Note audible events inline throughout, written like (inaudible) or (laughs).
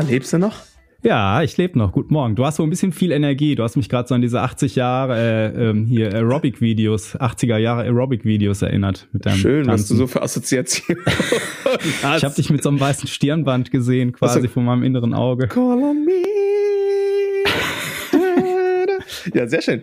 Lebst du noch? Ja, ich lebe noch. Guten Morgen. Du hast so ein bisschen viel Energie. Du hast mich gerade so an diese 80 Jahre äh, ähm, hier Aerobic-Videos, 80er Jahre Aerobic-Videos erinnert. Mit deinem Schön, Tanzen. was du so für Assoziationen (laughs) hast. Ich habe dich mit so einem weißen Stirnband gesehen, quasi also, von meinem inneren Auge. Call on me. ja, sehr schön.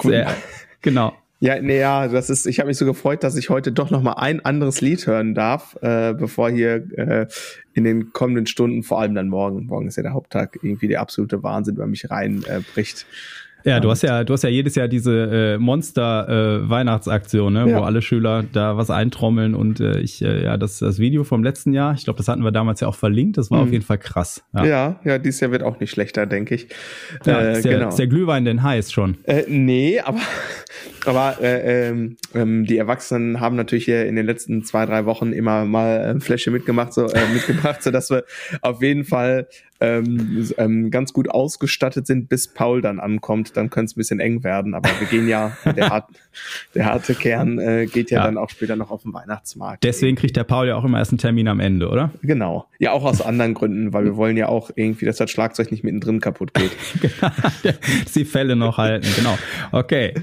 Sehr, genau. Ja, nee, ja, das ist, ich habe mich so gefreut, dass ich heute doch noch mal ein anderes Lied hören darf, äh, bevor hier äh, in den kommenden Stunden, vor allem dann morgen, morgen ist ja der Haupttag, irgendwie der absolute Wahnsinn bei mich reinbricht. Äh, ja, du hast ja, du hast ja jedes Jahr diese äh, Monster-Weihnachtsaktion, äh, ne, ja. wo alle Schüler da was eintrommeln und äh, ich, äh, ja, das, das Video vom letzten Jahr, ich glaube, das hatten wir damals ja auch verlinkt, das war mhm. auf jeden Fall krass. Ja. ja, ja, dieses Jahr wird auch nicht schlechter, denke ich. Ja, äh, ist, der, genau. ist der Glühwein denn heiß schon? Äh, nee, aber, aber äh, ähm, ähm, die Erwachsenen haben natürlich hier in den letzten zwei, drei Wochen immer mal ein Fläschchen mitgemacht, so, äh, mitgebracht, so dass wir auf jeden Fall ähm, ähm, ganz gut ausgestattet sind, bis Paul dann ankommt. Dann könnte es ein bisschen eng werden. Aber wir gehen ja, (laughs) der, hart, der harte Kern äh, geht ja, ja, dann auch später noch auf den Weihnachtsmarkt. Deswegen kriegt der Paul ja auch immer erst einen Termin am Ende, oder? Genau. Ja, auch aus anderen Gründen, weil wir wollen ja auch irgendwie, dass das Schlagzeug nicht mittendrin kaputt geht. (laughs) genau, die Fälle noch halten, genau. Okay.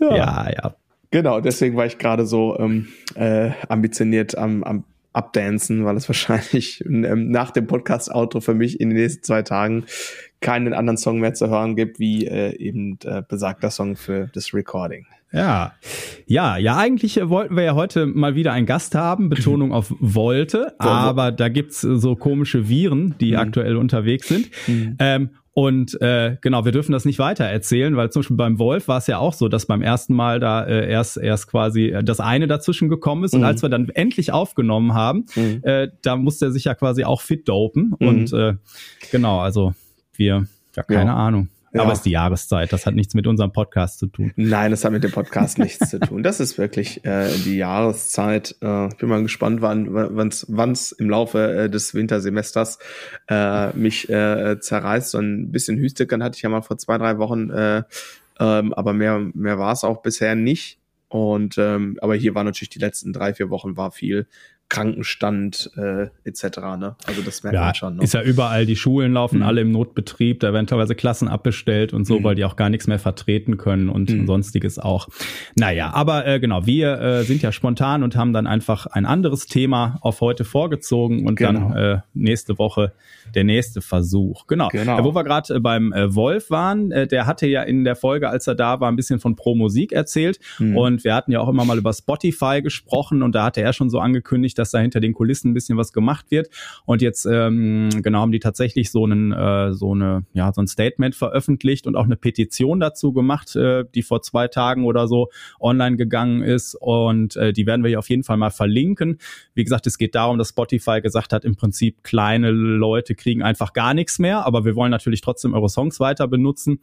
Ja, ja. ja. Genau, deswegen war ich gerade so ähm, äh, ambitioniert am, am abdancen, weil es wahrscheinlich ähm, nach dem Podcast-Outro für mich in den nächsten zwei Tagen keinen anderen Song mehr zu hören gibt, wie äh, eben äh, besagter Song für das Recording. Ja, ja, ja, eigentlich wollten wir ja heute mal wieder einen Gast haben, Betonung auf wollte, aber da gibt's so komische Viren, die mhm. aktuell unterwegs sind. Mhm. Ähm, und äh, genau, wir dürfen das nicht weiter erzählen, weil zum Beispiel beim Wolf war es ja auch so, dass beim ersten Mal da äh, erst erst quasi äh, das eine dazwischen gekommen ist. Mhm. Und als wir dann endlich aufgenommen haben, mhm. äh, da musste er sich ja quasi auch fit dopen. Mhm. Und äh, genau, also wir, ja, keine ja. Ahnung. Ja. Aber es ist die Jahreszeit. Das hat nichts mit unserem Podcast zu tun. Nein, das hat mit dem Podcast (laughs) nichts zu tun. Das ist wirklich äh, die Jahreszeit. Äh, ich bin mal gespannt, wann wann's, wann's im Laufe äh, des Wintersemesters äh, mich äh, zerreißt. So ein bisschen Hüstekern hatte ich ja mal vor zwei, drei Wochen, äh, ähm, aber mehr, mehr war es auch bisher nicht. Und ähm, aber hier war natürlich die letzten drei, vier Wochen war viel Krankenstand äh, etc. Ne? Also das merkt ja, man schon. Ne? Ist ja überall, die Schulen laufen mhm. alle im Notbetrieb, da werden teilweise Klassen abbestellt und so, mhm. weil die auch gar nichts mehr vertreten können und mhm. sonstiges auch. Naja, aber äh, genau, wir äh, sind ja spontan und haben dann einfach ein anderes Thema auf heute vorgezogen und genau. dann äh, nächste Woche der nächste Versuch. Genau. genau. Äh, wo wir gerade äh, beim äh, Wolf waren, äh, der hatte ja in der Folge, als er da war, ein bisschen von Pro Musik erzählt mhm. und wir hatten ja auch immer mal über Spotify gesprochen und da hatte er schon so angekündigt, dass da hinter den Kulissen ein bisschen was gemacht wird. Und jetzt ähm, genau haben die tatsächlich so einen äh, so eine ja so ein Statement veröffentlicht und auch eine Petition dazu gemacht, äh, die vor zwei Tagen oder so online gegangen ist. Und äh, die werden wir hier auf jeden Fall mal verlinken. Wie gesagt, es geht darum, dass Spotify gesagt hat, im Prinzip kleine Leute kriegen einfach gar nichts mehr, aber wir wollen natürlich trotzdem eure Songs weiter benutzen.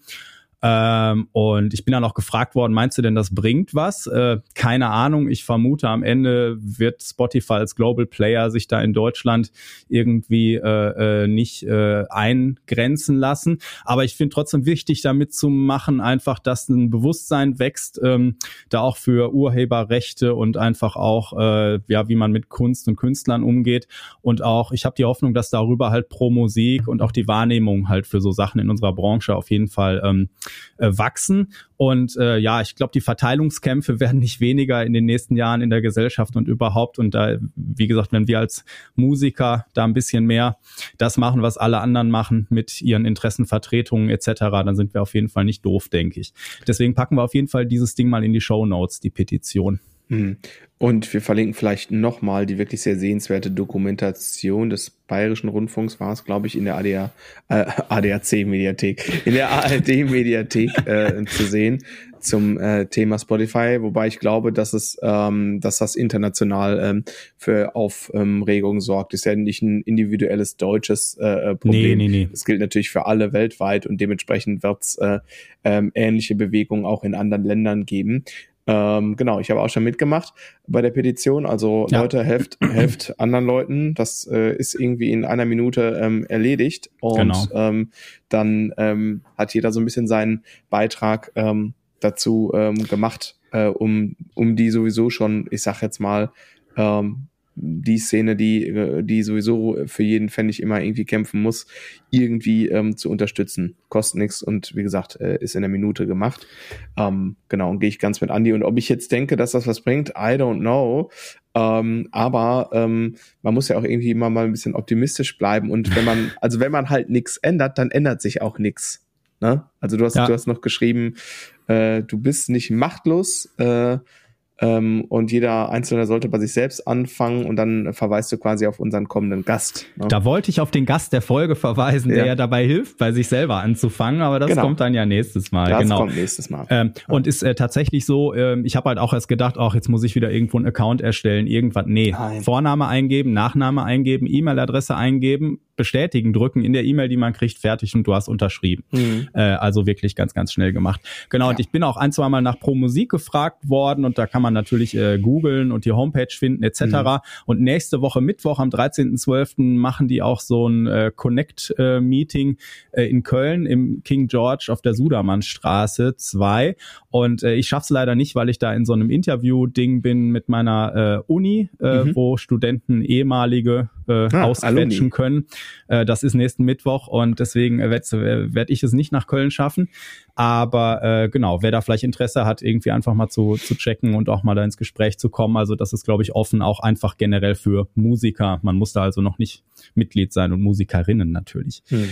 Ähm, und ich bin dann auch gefragt worden, meinst du denn, das bringt was? Äh, keine Ahnung. Ich vermute, am Ende wird Spotify als Global Player sich da in Deutschland irgendwie äh, äh, nicht äh, eingrenzen lassen. Aber ich finde trotzdem wichtig, damit zu machen, einfach, dass ein Bewusstsein wächst, ähm, da auch für Urheberrechte und einfach auch, äh, ja, wie man mit Kunst und Künstlern umgeht. Und auch, ich habe die Hoffnung, dass darüber halt pro Musik und auch die Wahrnehmung halt für so Sachen in unserer Branche auf jeden Fall ähm, äh, wachsen. Und äh, ja, ich glaube, die Verteilungskämpfe (laughs) werden nicht weniger in den nächsten Jahren in der Gesellschaft und überhaupt. Und da, wie gesagt, wenn wir als Musiker da ein bisschen mehr das machen, was alle anderen machen mit ihren Interessenvertretungen etc., dann sind wir auf jeden Fall nicht doof, denke ich. Deswegen packen wir auf jeden Fall dieses Ding mal in die Show Notes, die Petition. Hm. Und wir verlinken vielleicht nochmal die wirklich sehr sehenswerte Dokumentation des Bayerischen Rundfunks, war es, glaube ich, in der ADA, äh, ADAC-Mediathek, in der ARD-Mediathek (laughs) äh, zu sehen zum äh, Thema Spotify, wobei ich glaube, dass es, ähm, dass das international ähm, für Aufregung sorgt. Ist ja nicht ein individuelles deutsches äh, äh Problem. Nee, nee, nee. Das gilt natürlich für alle weltweit und dementsprechend wird es äh, ähm, ähnliche Bewegungen auch in anderen Ländern geben. Ähm, genau, ich habe auch schon mitgemacht bei der Petition. Also ja. Leute, helft, (clears throat) helft anderen Leuten. Das äh, ist irgendwie in einer Minute ähm, erledigt. Und genau. ähm, dann ähm, hat jeder so ein bisschen seinen Beitrag ähm, dazu ähm, gemacht, äh, um, um die sowieso schon, ich sag jetzt mal, ähm, die Szene, die, äh, die sowieso für jeden Pfennig immer irgendwie kämpfen muss, irgendwie ähm, zu unterstützen. Kostet nichts und wie gesagt, äh, ist in der Minute gemacht. Ähm, genau, und gehe ich ganz mit Andi. Und ob ich jetzt denke, dass das was bringt, I don't know. Ähm, aber ähm, man muss ja auch irgendwie immer mal ein bisschen optimistisch bleiben. Und wenn man, (laughs) also wenn man halt nichts ändert, dann ändert sich auch nichts. Ne? Also du hast, ja. du hast noch geschrieben, äh, du bist nicht machtlos. Äh, ähm, und jeder Einzelne sollte bei sich selbst anfangen und dann verweist du quasi auf unseren kommenden Gast. Ne? Da wollte ich auf den Gast der Folge verweisen, der ja dabei hilft, bei sich selber anzufangen, aber das genau. kommt dann ja nächstes Mal. Das genau. kommt nächstes Mal. Ähm, ja. Und ist äh, tatsächlich so, äh, ich habe halt auch erst gedacht, ach, jetzt muss ich wieder irgendwo einen Account erstellen, irgendwas. Nee, Nein. Vorname eingeben, Nachname eingeben, E-Mail-Adresse eingeben, bestätigen drücken in der E-Mail, die man kriegt, fertig und du hast unterschrieben. Mhm. Äh, also wirklich ganz, ganz schnell gemacht. Genau, ja. und ich bin auch ein, zwei Mal nach Pro Musik gefragt worden und da kann man natürlich äh, googeln und die Homepage finden etc. Mhm. Und nächste Woche Mittwoch am 13.12. machen die auch so ein äh, Connect-Meeting äh, in Köln im King George auf der Sudermannstraße 2. Und äh, ich schaff's leider nicht, weil ich da in so einem Interview-Ding bin mit meiner äh, Uni, äh, mhm. wo Studenten ehemalige äh, ah, ausquetschen können. Äh, das ist nächsten Mittwoch und deswegen äh, werde werd ich es nicht nach Köln schaffen. Aber äh, genau, wer da vielleicht Interesse hat, irgendwie einfach mal zu, zu checken und auch mal da ins Gespräch zu kommen. Also das ist, glaube ich, offen auch einfach generell für Musiker. Man muss da also noch nicht Mitglied sein und Musikerinnen natürlich. Hm.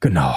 Genau.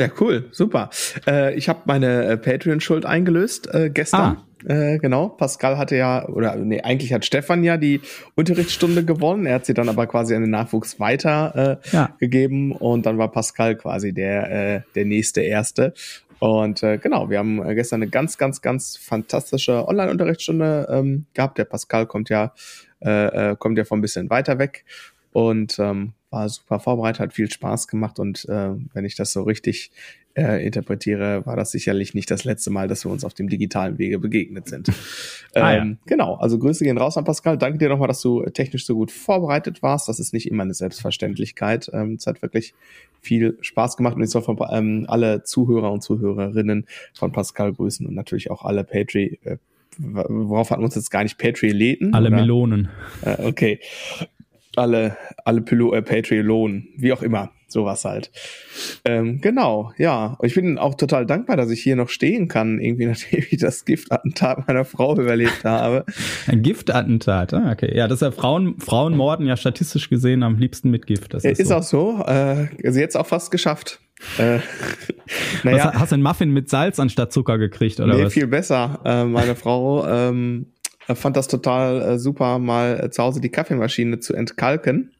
Ja, cool, super. Äh, ich habe meine äh, Patreon-Schuld eingelöst äh, gestern. Ah. Äh, genau, Pascal hatte ja, oder nee, eigentlich hat Stefan ja die Unterrichtsstunde gewonnen. Er hat sie dann aber quasi an den Nachwuchs weiter äh, ja. gegeben und dann war Pascal quasi der, äh, der nächste Erste. Und äh, genau, wir haben äh, gestern eine ganz, ganz, ganz fantastische Online-Unterrichtsstunde ähm, gehabt. Der Pascal kommt ja, äh, äh, kommt ja von ein bisschen weiter weg und ähm, war super vorbereitet, hat viel Spaß gemacht und äh, wenn ich das so richtig äh, interpretiere, war das sicherlich nicht das letzte Mal, dass wir uns auf dem digitalen Wege begegnet sind. (laughs) ah, ähm, ja. Genau, also Grüße gehen raus an Pascal. Danke dir nochmal, dass du technisch so gut vorbereitet warst. Das ist nicht immer eine Selbstverständlichkeit. Ähm, es hat wirklich viel Spaß gemacht und ich soll von ähm, alle Zuhörer und Zuhörerinnen von Pascal grüßen und natürlich auch alle Patreon. Äh, worauf hatten wir uns jetzt gar nicht Patreon-Läden? Alle oder? Melonen. Äh, okay alle, alle Pilo äh, Patreon, wie auch immer, sowas halt. Ähm, genau, ja. Ich bin auch total dankbar, dass ich hier noch stehen kann, irgendwie (laughs) nachdem ich das Giftattentat meiner Frau überlebt habe. Ein Giftattentat, ah, okay. Ja, das ist ja Frauen, Frauen morden ja statistisch gesehen am liebsten mit Gift. Das ist, ist so. auch so. Äh, sie jetzt auch fast geschafft. Äh, (laughs) naja. Was, hast du einen Muffin mit Salz anstatt Zucker gekriegt, oder nee, was? viel besser. Äh, meine Frau ähm, fand das total äh, super, mal äh, zu Hause die Kaffeemaschine zu entkalken.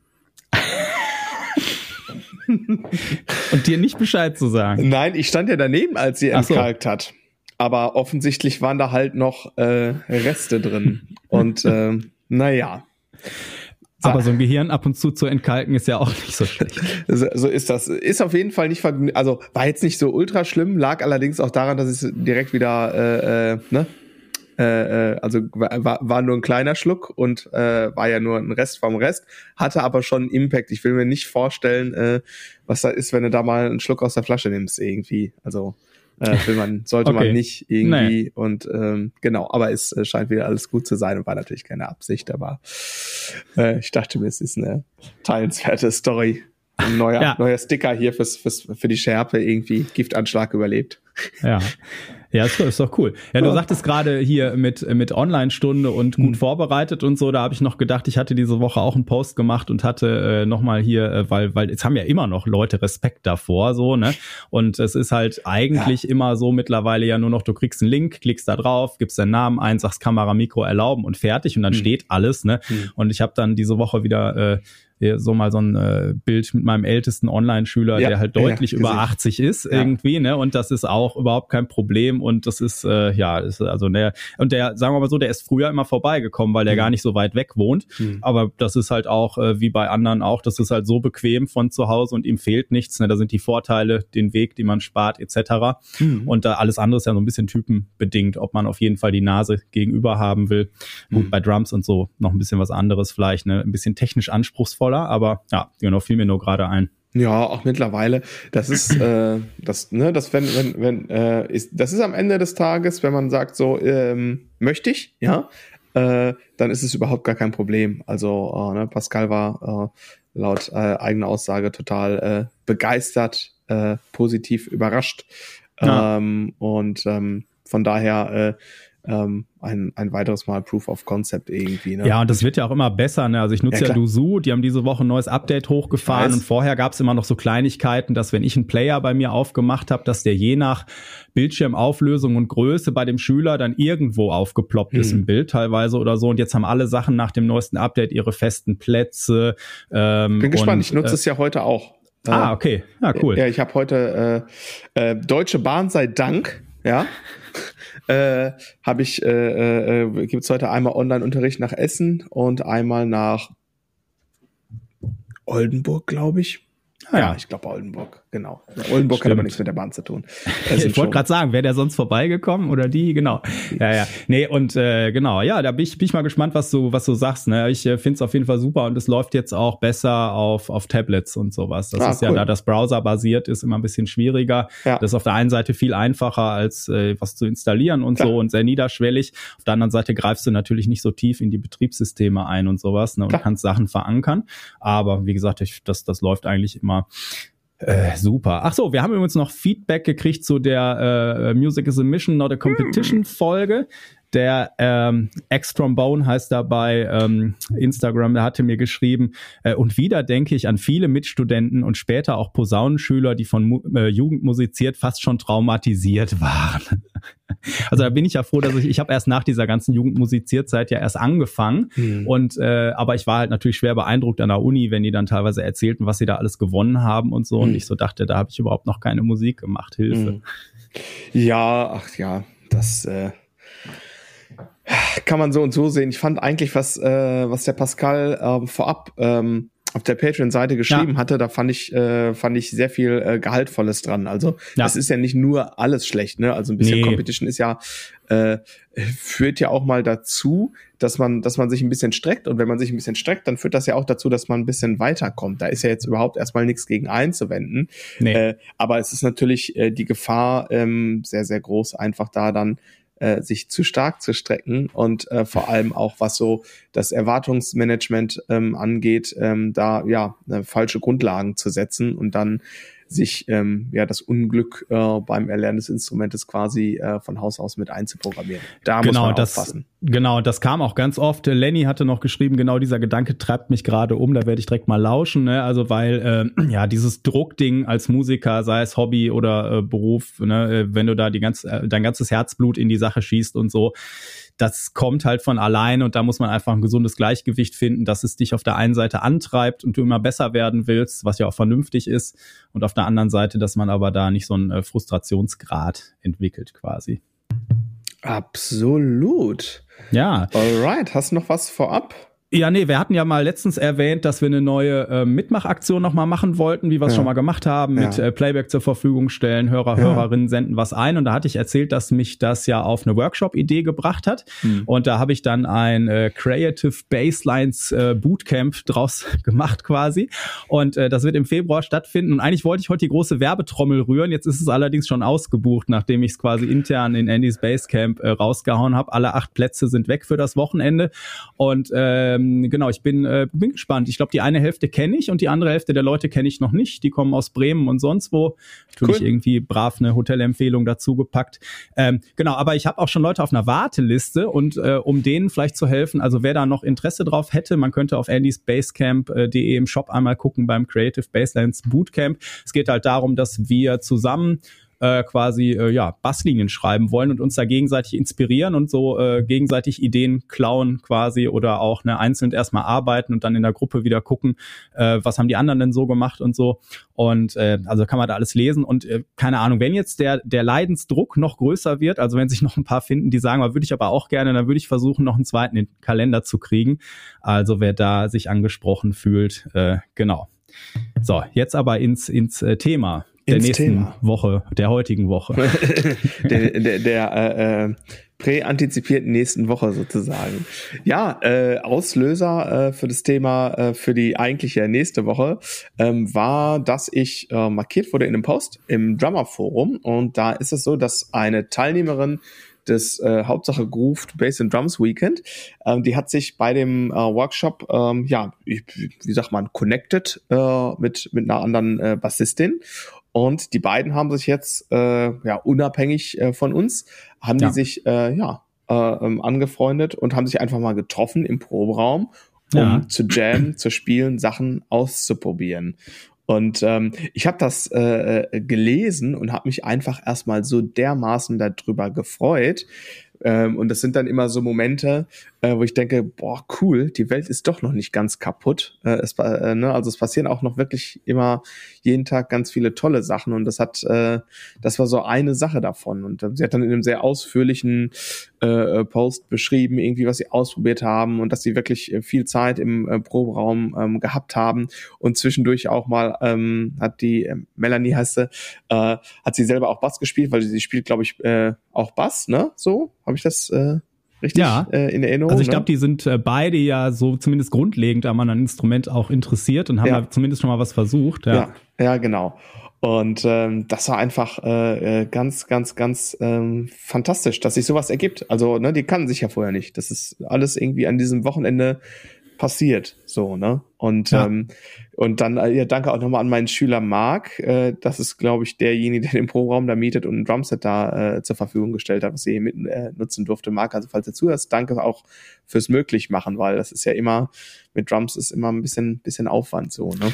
Und dir nicht Bescheid zu sagen. Nein, ich stand ja daneben, als sie entkalkt so. hat. Aber offensichtlich waren da halt noch äh, Reste drin. Und äh, naja. Aber so ein Gehirn ab und zu zu entkalken ist ja auch nicht so schlecht. So, so ist das. Ist auf jeden Fall nicht also war jetzt nicht so ultra schlimm, lag allerdings auch daran, dass ich direkt wieder äh, äh, ne, äh, äh, also war, war nur ein kleiner Schluck und äh, war ja nur ein Rest vom Rest, hatte aber schon Impact. Ich will mir nicht vorstellen, äh, was da ist, wenn du da mal einen Schluck aus der Flasche nimmst irgendwie. Also äh, will man, (laughs) sollte okay. man nicht irgendwie nee. und ähm, genau, aber es äh, scheint wieder alles gut zu sein und war natürlich keine Absicht, aber äh, ich dachte mir, es ist eine teilenswerte Story. Ein neuer, ja. neuer Sticker hier fürs, fürs, für die Schärpe irgendwie Giftanschlag überlebt. Ja. (laughs) Ja, ist, ist doch cool. Ja, du sagtest gerade hier mit, mit Online-Stunde und gut mhm. vorbereitet und so, da habe ich noch gedacht, ich hatte diese Woche auch einen Post gemacht und hatte äh, nochmal hier, äh, weil, weil jetzt haben ja immer noch Leute Respekt davor, so, ne? Und es ist halt eigentlich ja. immer so mittlerweile ja nur noch, du kriegst einen Link, klickst da drauf, gibst deinen Namen ein, sagst Kamera, Mikro erlauben und fertig und dann mhm. steht alles, ne? Mhm. Und ich habe dann diese Woche wieder äh, so mal so ein äh, Bild mit meinem ältesten Online-Schüler, ja, der halt deutlich ja, über 80 ist ja. irgendwie, ne? Und das ist auch überhaupt kein Problem und das ist äh, ja, ist also der und der sagen wir mal so, der ist früher immer vorbeigekommen, weil der mhm. gar nicht so weit weg wohnt, mhm. aber das ist halt auch äh, wie bei anderen auch, das ist halt so bequem von zu Hause und ihm fehlt nichts, ne? Da sind die Vorteile, den Weg, den man spart etc. Mhm. Und da alles andere ist ja so ein bisschen typenbedingt, ob man auf jeden Fall die Nase gegenüber haben will. Gut, mhm. bei Drums und so noch ein bisschen was anderes vielleicht, ne? Ein bisschen technisch anspruchsvoll voller, aber ja, genau, fiel mir nur gerade ein. Ja, auch mittlerweile. Das ist, äh, das, ne, das, wenn, wenn, wenn, äh, ist, das ist am Ende des Tages, wenn man sagt, so, ähm, möchte ich, ja, äh, dann ist es überhaupt gar kein Problem. Also äh, ne, Pascal war äh, laut äh, eigener Aussage total äh, begeistert, äh, positiv überrascht. Ja. Ähm, und ähm, von daher äh, ähm, ein, ein weiteres Mal Proof of Concept irgendwie. Ne? Ja, und das wird ja auch immer besser. Ne? Also ich nutze ja, ja Duzu, die haben diese Woche ein neues Update hochgefahren und vorher gab es immer noch so Kleinigkeiten, dass wenn ich einen Player bei mir aufgemacht habe, dass der je nach Bildschirmauflösung und Größe bei dem Schüler dann irgendwo aufgeploppt mhm. ist im Bild teilweise oder so. Und jetzt haben alle Sachen nach dem neuesten Update ihre festen Plätze. Ähm, Bin gespannt, und, ich nutze äh, es ja heute auch. Ah, okay. Ja, cool. Ja, ich habe heute äh, äh, Deutsche Bahn sei Dank, ja äh, habe ich, äh, äh, gibt es heute einmal Online-Unterricht nach Essen und einmal nach Oldenburg, glaube ich. Ah, ja, ich glaube Oldenburg, genau. Oldenburg Stimmt. hat aber nichts mit der Bahn zu tun. (laughs) ich wollte gerade sagen, wäre der sonst vorbeigekommen oder die? Genau. Ja, ja. Nee, und äh, genau, ja, da bin ich, bin ich mal gespannt, was du, was du sagst. Ne? Ich äh, finde es auf jeden Fall super und es läuft jetzt auch besser auf, auf Tablets und sowas. Das ah, ist cool. ja, da das Browser basiert, ist immer ein bisschen schwieriger. Ja. Das ist auf der einen Seite viel einfacher, als äh, was zu installieren und Klar. so und sehr niederschwellig. Auf der anderen Seite greifst du natürlich nicht so tief in die Betriebssysteme ein und sowas ne? und Klar. kannst Sachen verankern. Aber wie gesagt, ich, das, das läuft eigentlich immer äh, super. Ach so, wir haben übrigens noch Feedback gekriegt zu der äh, Music is a Mission, not a Competition Folge. Der ähm, X-Trombone heißt dabei ähm, Instagram, der hatte mir geschrieben, äh, und wieder denke ich an viele Mitstudenten und später auch Posaunenschüler, die von Mu äh, Jugend musiziert fast schon traumatisiert waren. (laughs) also da bin ich ja froh, dass ich, ich habe erst nach dieser ganzen Jugendmusizierzeit ja erst angefangen mhm. und äh, aber ich war halt natürlich schwer beeindruckt an der Uni, wenn die dann teilweise erzählten, was sie da alles gewonnen haben und so mhm. und ich so dachte, da habe ich überhaupt noch keine Musik gemacht, Hilfe. Mhm. Ja, ach ja, das äh kann man so und so sehen. Ich fand eigentlich, was, äh, was der Pascal äh, vorab ähm, auf der Patreon-Seite geschrieben ja. hatte, da fand ich, äh, fand ich sehr viel äh, Gehaltvolles dran. Also ja. das ist ja nicht nur alles schlecht, ne? Also ein bisschen nee. Competition ist ja, äh, führt ja auch mal dazu, dass man, dass man sich ein bisschen streckt. Und wenn man sich ein bisschen streckt, dann führt das ja auch dazu, dass man ein bisschen weiterkommt. Da ist ja jetzt überhaupt erstmal nichts gegen einzuwenden. Nee. Äh, aber es ist natürlich äh, die Gefahr ähm, sehr, sehr groß, einfach da dann äh, sich zu stark zu strecken und äh, vor allem auch was so das Erwartungsmanagement ähm, angeht, ähm, da ja äh, falsche Grundlagen zu setzen und dann sich ähm, ja das Unglück äh, beim Erlernen des Instrumentes quasi äh, von Haus aus mit einzuprogrammieren. Da genau, muss man das, aufpassen. Genau, das kam auch ganz oft. Lenny hatte noch geschrieben, genau dieser Gedanke treibt mich gerade um, da werde ich direkt mal lauschen, ne? Also weil äh, (clears throat) ja dieses Druckding als Musiker, sei es Hobby oder äh, Beruf, ne? Äh, wenn du da die ganz, äh, dein ganzes Herzblut in die Sache schießt und so, das kommt halt von allein und da muss man einfach ein gesundes Gleichgewicht finden, dass es dich auf der einen Seite antreibt und du immer besser werden willst, was ja auch vernünftig ist, und auf der anderen Seite, dass man aber da nicht so einen äh, Frustrationsgrad entwickelt quasi. Absolut. Ja. Alright, hast du noch was vorab? Ja, nee, wir hatten ja mal letztens erwähnt, dass wir eine neue äh, Mitmachaktion nochmal machen wollten, wie wir es ja. schon mal gemacht haben, mit ja. äh, Playback zur Verfügung stellen, Hörer, ja. Hörerinnen senden was ein. Und da hatte ich erzählt, dass mich das ja auf eine Workshop-Idee gebracht hat. Mhm. Und da habe ich dann ein äh, Creative Baselines äh, Bootcamp draus (laughs) gemacht quasi. Und äh, das wird im Februar stattfinden. Und eigentlich wollte ich heute die große Werbetrommel rühren. Jetzt ist es allerdings schon ausgebucht, nachdem ich es quasi intern in Andys Basecamp äh, rausgehauen habe. Alle acht Plätze sind weg für das Wochenende. Und äh, ähm, genau, ich bin, äh, bin gespannt. Ich glaube, die eine Hälfte kenne ich und die andere Hälfte der Leute kenne ich noch nicht. Die kommen aus Bremen und sonst wo. Natürlich cool. irgendwie brav eine Hotelempfehlung dazu gepackt. Ähm, genau, aber ich habe auch schon Leute auf einer Warteliste und äh, um denen vielleicht zu helfen, also wer da noch Interesse drauf hätte, man könnte auf andysbasecamp.de im Shop einmal gucken beim Creative Baselines Bootcamp. Es geht halt darum, dass wir zusammen äh, quasi äh, ja Basslinien schreiben wollen und uns da gegenseitig inspirieren und so äh, gegenseitig Ideen klauen quasi oder auch ne, einzeln erstmal arbeiten und dann in der Gruppe wieder gucken, äh, was haben die anderen denn so gemacht und so. Und äh, also kann man da alles lesen und äh, keine Ahnung, wenn jetzt der der Leidensdruck noch größer wird, also wenn sich noch ein paar finden, die sagen, würde ich aber auch gerne, dann würde ich versuchen, noch einen zweiten in den Kalender zu kriegen. Also wer da sich angesprochen fühlt, äh, genau. So, jetzt aber ins, ins äh, Thema der nächsten Thema. Woche, der heutigen Woche. (laughs) der der, der äh, äh, präantizipierten nächsten Woche sozusagen. Ja, äh, Auslöser äh, für das Thema äh, für die eigentliche nächste Woche ähm, war, dass ich äh, markiert wurde in einem Post im Drummer Forum und da ist es so, dass eine Teilnehmerin das äh, Hauptsache Grooved Bass and Drums Weekend. Ähm, die hat sich bei dem äh, Workshop, ähm, ja, wie, wie sagt man, connected äh, mit, mit einer anderen äh, Bassistin. Und die beiden haben sich jetzt, äh, ja, unabhängig äh, von uns, haben ja. die sich, äh, ja, äh, ähm, angefreundet und haben sich einfach mal getroffen im Proberaum, um ja. zu jammen, zu spielen, Sachen auszuprobieren. Und ähm, ich habe das äh, äh gelesen und habe mich einfach erstmal so dermaßen darüber gefreut, ähm, und das sind dann immer so Momente, äh, wo ich denke, boah, cool, die Welt ist doch noch nicht ganz kaputt. Äh, es, äh, ne? Also es passieren auch noch wirklich immer jeden Tag ganz viele tolle Sachen. Und das hat, äh, das war so eine Sache davon. Und äh, sie hat dann in einem sehr ausführlichen äh, Post beschrieben, irgendwie, was sie ausprobiert haben und dass sie wirklich viel Zeit im äh, Proberaum ähm, gehabt haben und zwischendurch auch mal ähm, hat die Melanie heißt sie, hat sie selber auch Bass gespielt, weil sie spielt, glaube ich, auch Bass, ne? So habe ich das äh, richtig ja. äh, in Erinnerung. Also ich glaube, ne? die sind äh, beide ja so zumindest grundlegend an einem Instrument auch interessiert und haben ja. zumindest schon mal was versucht. Ja, ja, ja genau. Und ähm, das war einfach äh, äh, ganz, ganz, ganz ähm, fantastisch, dass sich sowas ergibt. Also, ne, die kannten sich ja vorher nicht. Das ist alles irgendwie an diesem Wochenende passiert. So, ne? Und, ja. ähm, und dann, äh, ja, danke auch nochmal an meinen Schüler Marc. Äh, das ist, glaube ich, derjenige, der den Pro-Raum da mietet und ein Drumset da äh, zur Verfügung gestellt hat, was ihr mit äh, nutzen durfte. Marc, also falls du zuhörst, danke auch fürs Möglichmachen, weil das ist ja immer, mit Drums ist immer ein bisschen, bisschen Aufwand so, ne?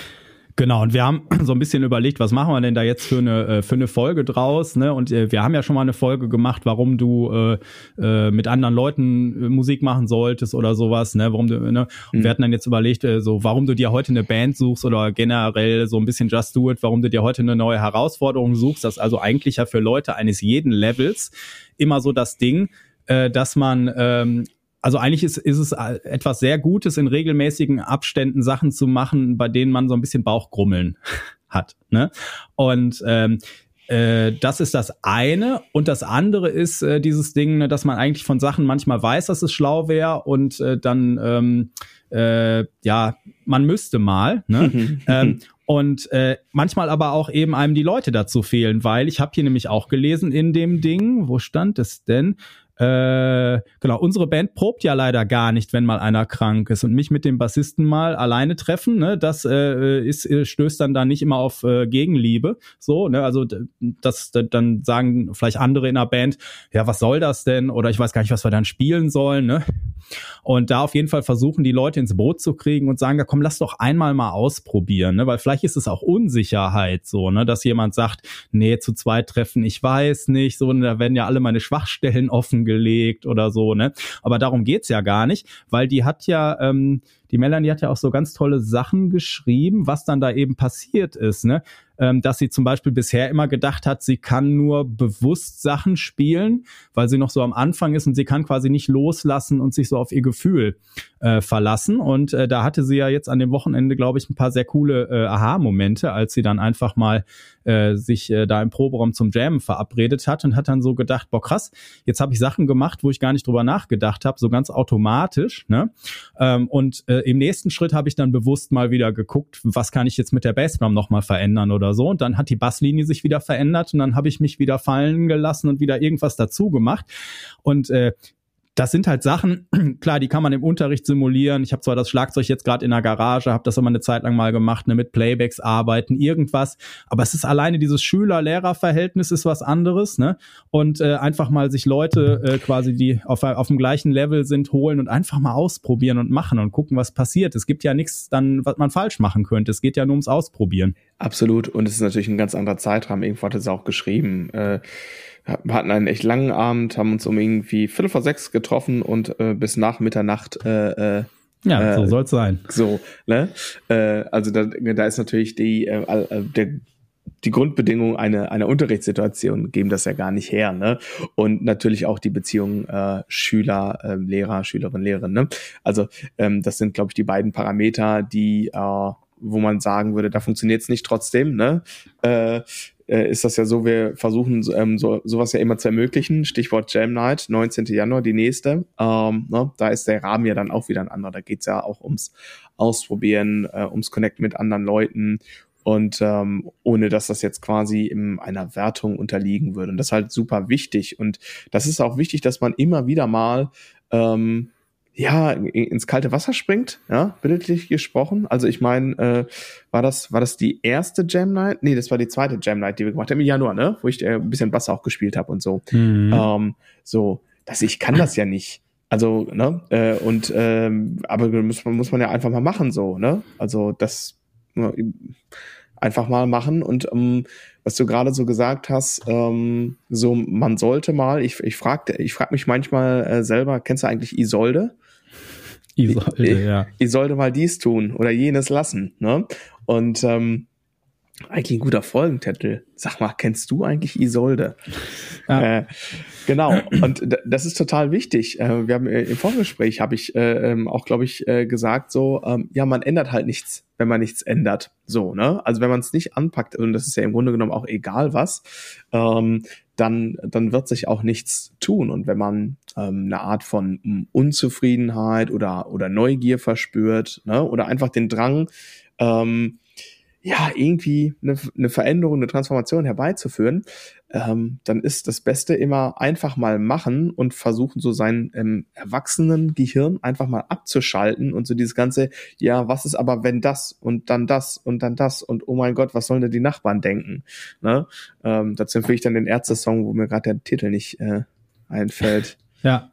Genau, und wir haben (clears throat) so ein bisschen überlegt, was machen wir denn da jetzt für eine, äh, für eine Folge draus, ne? Und äh, wir haben ja schon mal eine Folge gemacht, warum du äh, äh, mit anderen Leuten äh, Musik machen solltest oder sowas, ne? Warum du, ne? Und mhm. wir hatten dann jetzt überlegt, so, warum du dir heute eine Band suchst oder generell so ein bisschen Just Do It, warum du dir heute eine neue Herausforderung suchst. Das ist also eigentlich ja für Leute eines jeden Levels immer so das Ding, äh, dass man ähm, also eigentlich ist, ist es etwas sehr Gutes, in regelmäßigen Abständen Sachen zu machen, bei denen man so ein bisschen Bauchgrummeln (laughs) hat. Ne? Und ähm, äh, das ist das eine. Und das andere ist äh, dieses Ding, ne, dass man eigentlich von Sachen manchmal weiß, dass es schlau wäre und äh, dann, ähm, äh, ja, man müsste mal. Ne? (laughs) ähm, und äh, manchmal aber auch eben einem die Leute dazu fehlen, weil ich habe hier nämlich auch gelesen in dem Ding, wo stand es denn? Äh, genau, unsere Band probt ja leider gar nicht, wenn mal einer krank ist und mich mit dem Bassisten mal alleine treffen, ne, das äh, ist, äh, stößt dann da nicht immer auf äh, Gegenliebe. So, ne, also das, dann sagen vielleicht andere in der Band, ja, was soll das denn? Oder ich weiß gar nicht, was wir dann spielen sollen, ne? Und da auf jeden Fall versuchen, die Leute ins Boot zu kriegen und sagen, ja komm, lass doch einmal mal ausprobieren, ne? Weil vielleicht ist es auch Unsicherheit so, ne, dass jemand sagt, nee, zu zweit treffen, ich weiß nicht, so, da werden ja alle meine Schwachstellen offen gelegt oder so, ne? Aber darum geht's ja gar nicht, weil die hat ja, ähm, die Melanie hat ja auch so ganz tolle Sachen geschrieben, was dann da eben passiert ist, ne? ähm, dass sie zum Beispiel bisher immer gedacht hat, sie kann nur bewusst Sachen spielen, weil sie noch so am Anfang ist und sie kann quasi nicht loslassen und sich so auf ihr Gefühl äh, verlassen. Und äh, da hatte sie ja jetzt an dem Wochenende, glaube ich, ein paar sehr coole äh, Aha-Momente, als sie dann einfach mal äh, sich äh, da im Proberaum zum Jammen verabredet hat und hat dann so gedacht, boah krass, jetzt habe ich Sachen gemacht, wo ich gar nicht drüber nachgedacht habe, so ganz automatisch. Ne? Ähm, und äh, im nächsten Schritt habe ich dann bewusst mal wieder geguckt, was kann ich jetzt mit der Bassdrum nochmal verändern oder so. Und dann hat die Basslinie sich wieder verändert und dann habe ich mich wieder fallen gelassen und wieder irgendwas dazu gemacht. Und äh, das sind halt Sachen, (clears throat) klar, die kann man im Unterricht simulieren. Ich habe zwar das Schlagzeug jetzt gerade in der Garage, habe das immer eine Zeit lang mal gemacht, ne, mit Playbacks arbeiten, irgendwas, aber es ist alleine dieses Schüler-Lehrer-Verhältnis ist was anderes, ne? Und äh, einfach mal sich Leute äh, quasi, die auf, auf dem gleichen Level sind, holen und einfach mal ausprobieren und machen und gucken, was passiert. Es gibt ja nichts dann, was man falsch machen könnte. Es geht ja nur ums Ausprobieren. Absolut. Und es ist natürlich ein ganz anderer Zeitraum. Irgendwo hat es auch geschrieben. Äh, wir hatten einen echt langen Abend, haben uns um irgendwie Viertel vor sechs getroffen und äh, bis nach Mitternacht äh, äh, ja, so äh, soll's sein. So, ne? Äh, also da, da ist natürlich die, äh, der, die Grundbedingungen einer, einer Unterrichtssituation geben das ja gar nicht her, ne? Und natürlich auch die Beziehung äh, Schüler, äh, Lehrer, Schülerin, Lehrerin, ne? Also ähm, das sind, glaube ich, die beiden Parameter, die äh, wo man sagen würde, da funktioniert es nicht trotzdem, ne? Äh, äh, ist das ja so, wir versuchen ähm, so, sowas ja immer zu ermöglichen. Stichwort Jam Night, 19. Januar, die nächste. Ähm, ne, da ist der Rahmen ja dann auch wieder ein anderer. Da geht's ja auch ums Ausprobieren, äh, ums Connect mit anderen Leuten und ähm, ohne dass das jetzt quasi in einer Wertung unterliegen würde. Und das ist halt super wichtig. Und das ist auch wichtig, dass man immer wieder mal ähm, ja, ins kalte Wasser springt, ja, bildlich gesprochen. Also ich meine, äh, war das, war das die erste Jam Night? Nee, das war die zweite Jam Night, die wir gemacht haben im Januar, ne? Wo ich äh, ein bisschen Bass auch gespielt habe und so. Mhm. Ähm, so, dass ich kann das ja nicht. Also, ne, äh, und ähm, aber muss man, muss man ja einfach mal machen, so, ne? Also das einfach mal machen. Und ähm, was du gerade so gesagt hast, ähm, so man sollte mal, ich, ich frage ich frag mich manchmal äh, selber, kennst du eigentlich Isolde? Isolde, ja. Isolde mal dies tun oder jenes lassen. Ne? Und ähm, eigentlich ein guter Folgentitel. Sag mal, kennst du eigentlich Isolde? Ja. Äh, genau. Und das ist total wichtig. Äh, wir haben äh, im Vorgespräch habe ich äh, ähm, auch, glaube ich, äh, gesagt so, ähm, ja, man ändert halt nichts, wenn man nichts ändert. So, ne? Also wenn man es nicht anpackt, und das ist ja im Grunde genommen auch egal was, ähm, dann, dann wird sich auch nichts tun. Und wenn man ähm, eine Art von Unzufriedenheit oder, oder Neugier verspürt, ne, oder einfach den Drang, ähm, ja, irgendwie eine, eine Veränderung, eine Transformation herbeizuführen, ähm, dann ist das Beste immer einfach mal machen und versuchen, so sein ähm, erwachsenen Gehirn einfach mal abzuschalten und so dieses ganze, ja, was ist aber, wenn das und dann das und dann das und oh mein Gott, was sollen denn die Nachbarn denken? Ne? Ähm, dazu empfehle ich dann den Ärzte-Song, wo mir gerade der Titel nicht äh, einfällt. (laughs) Ja.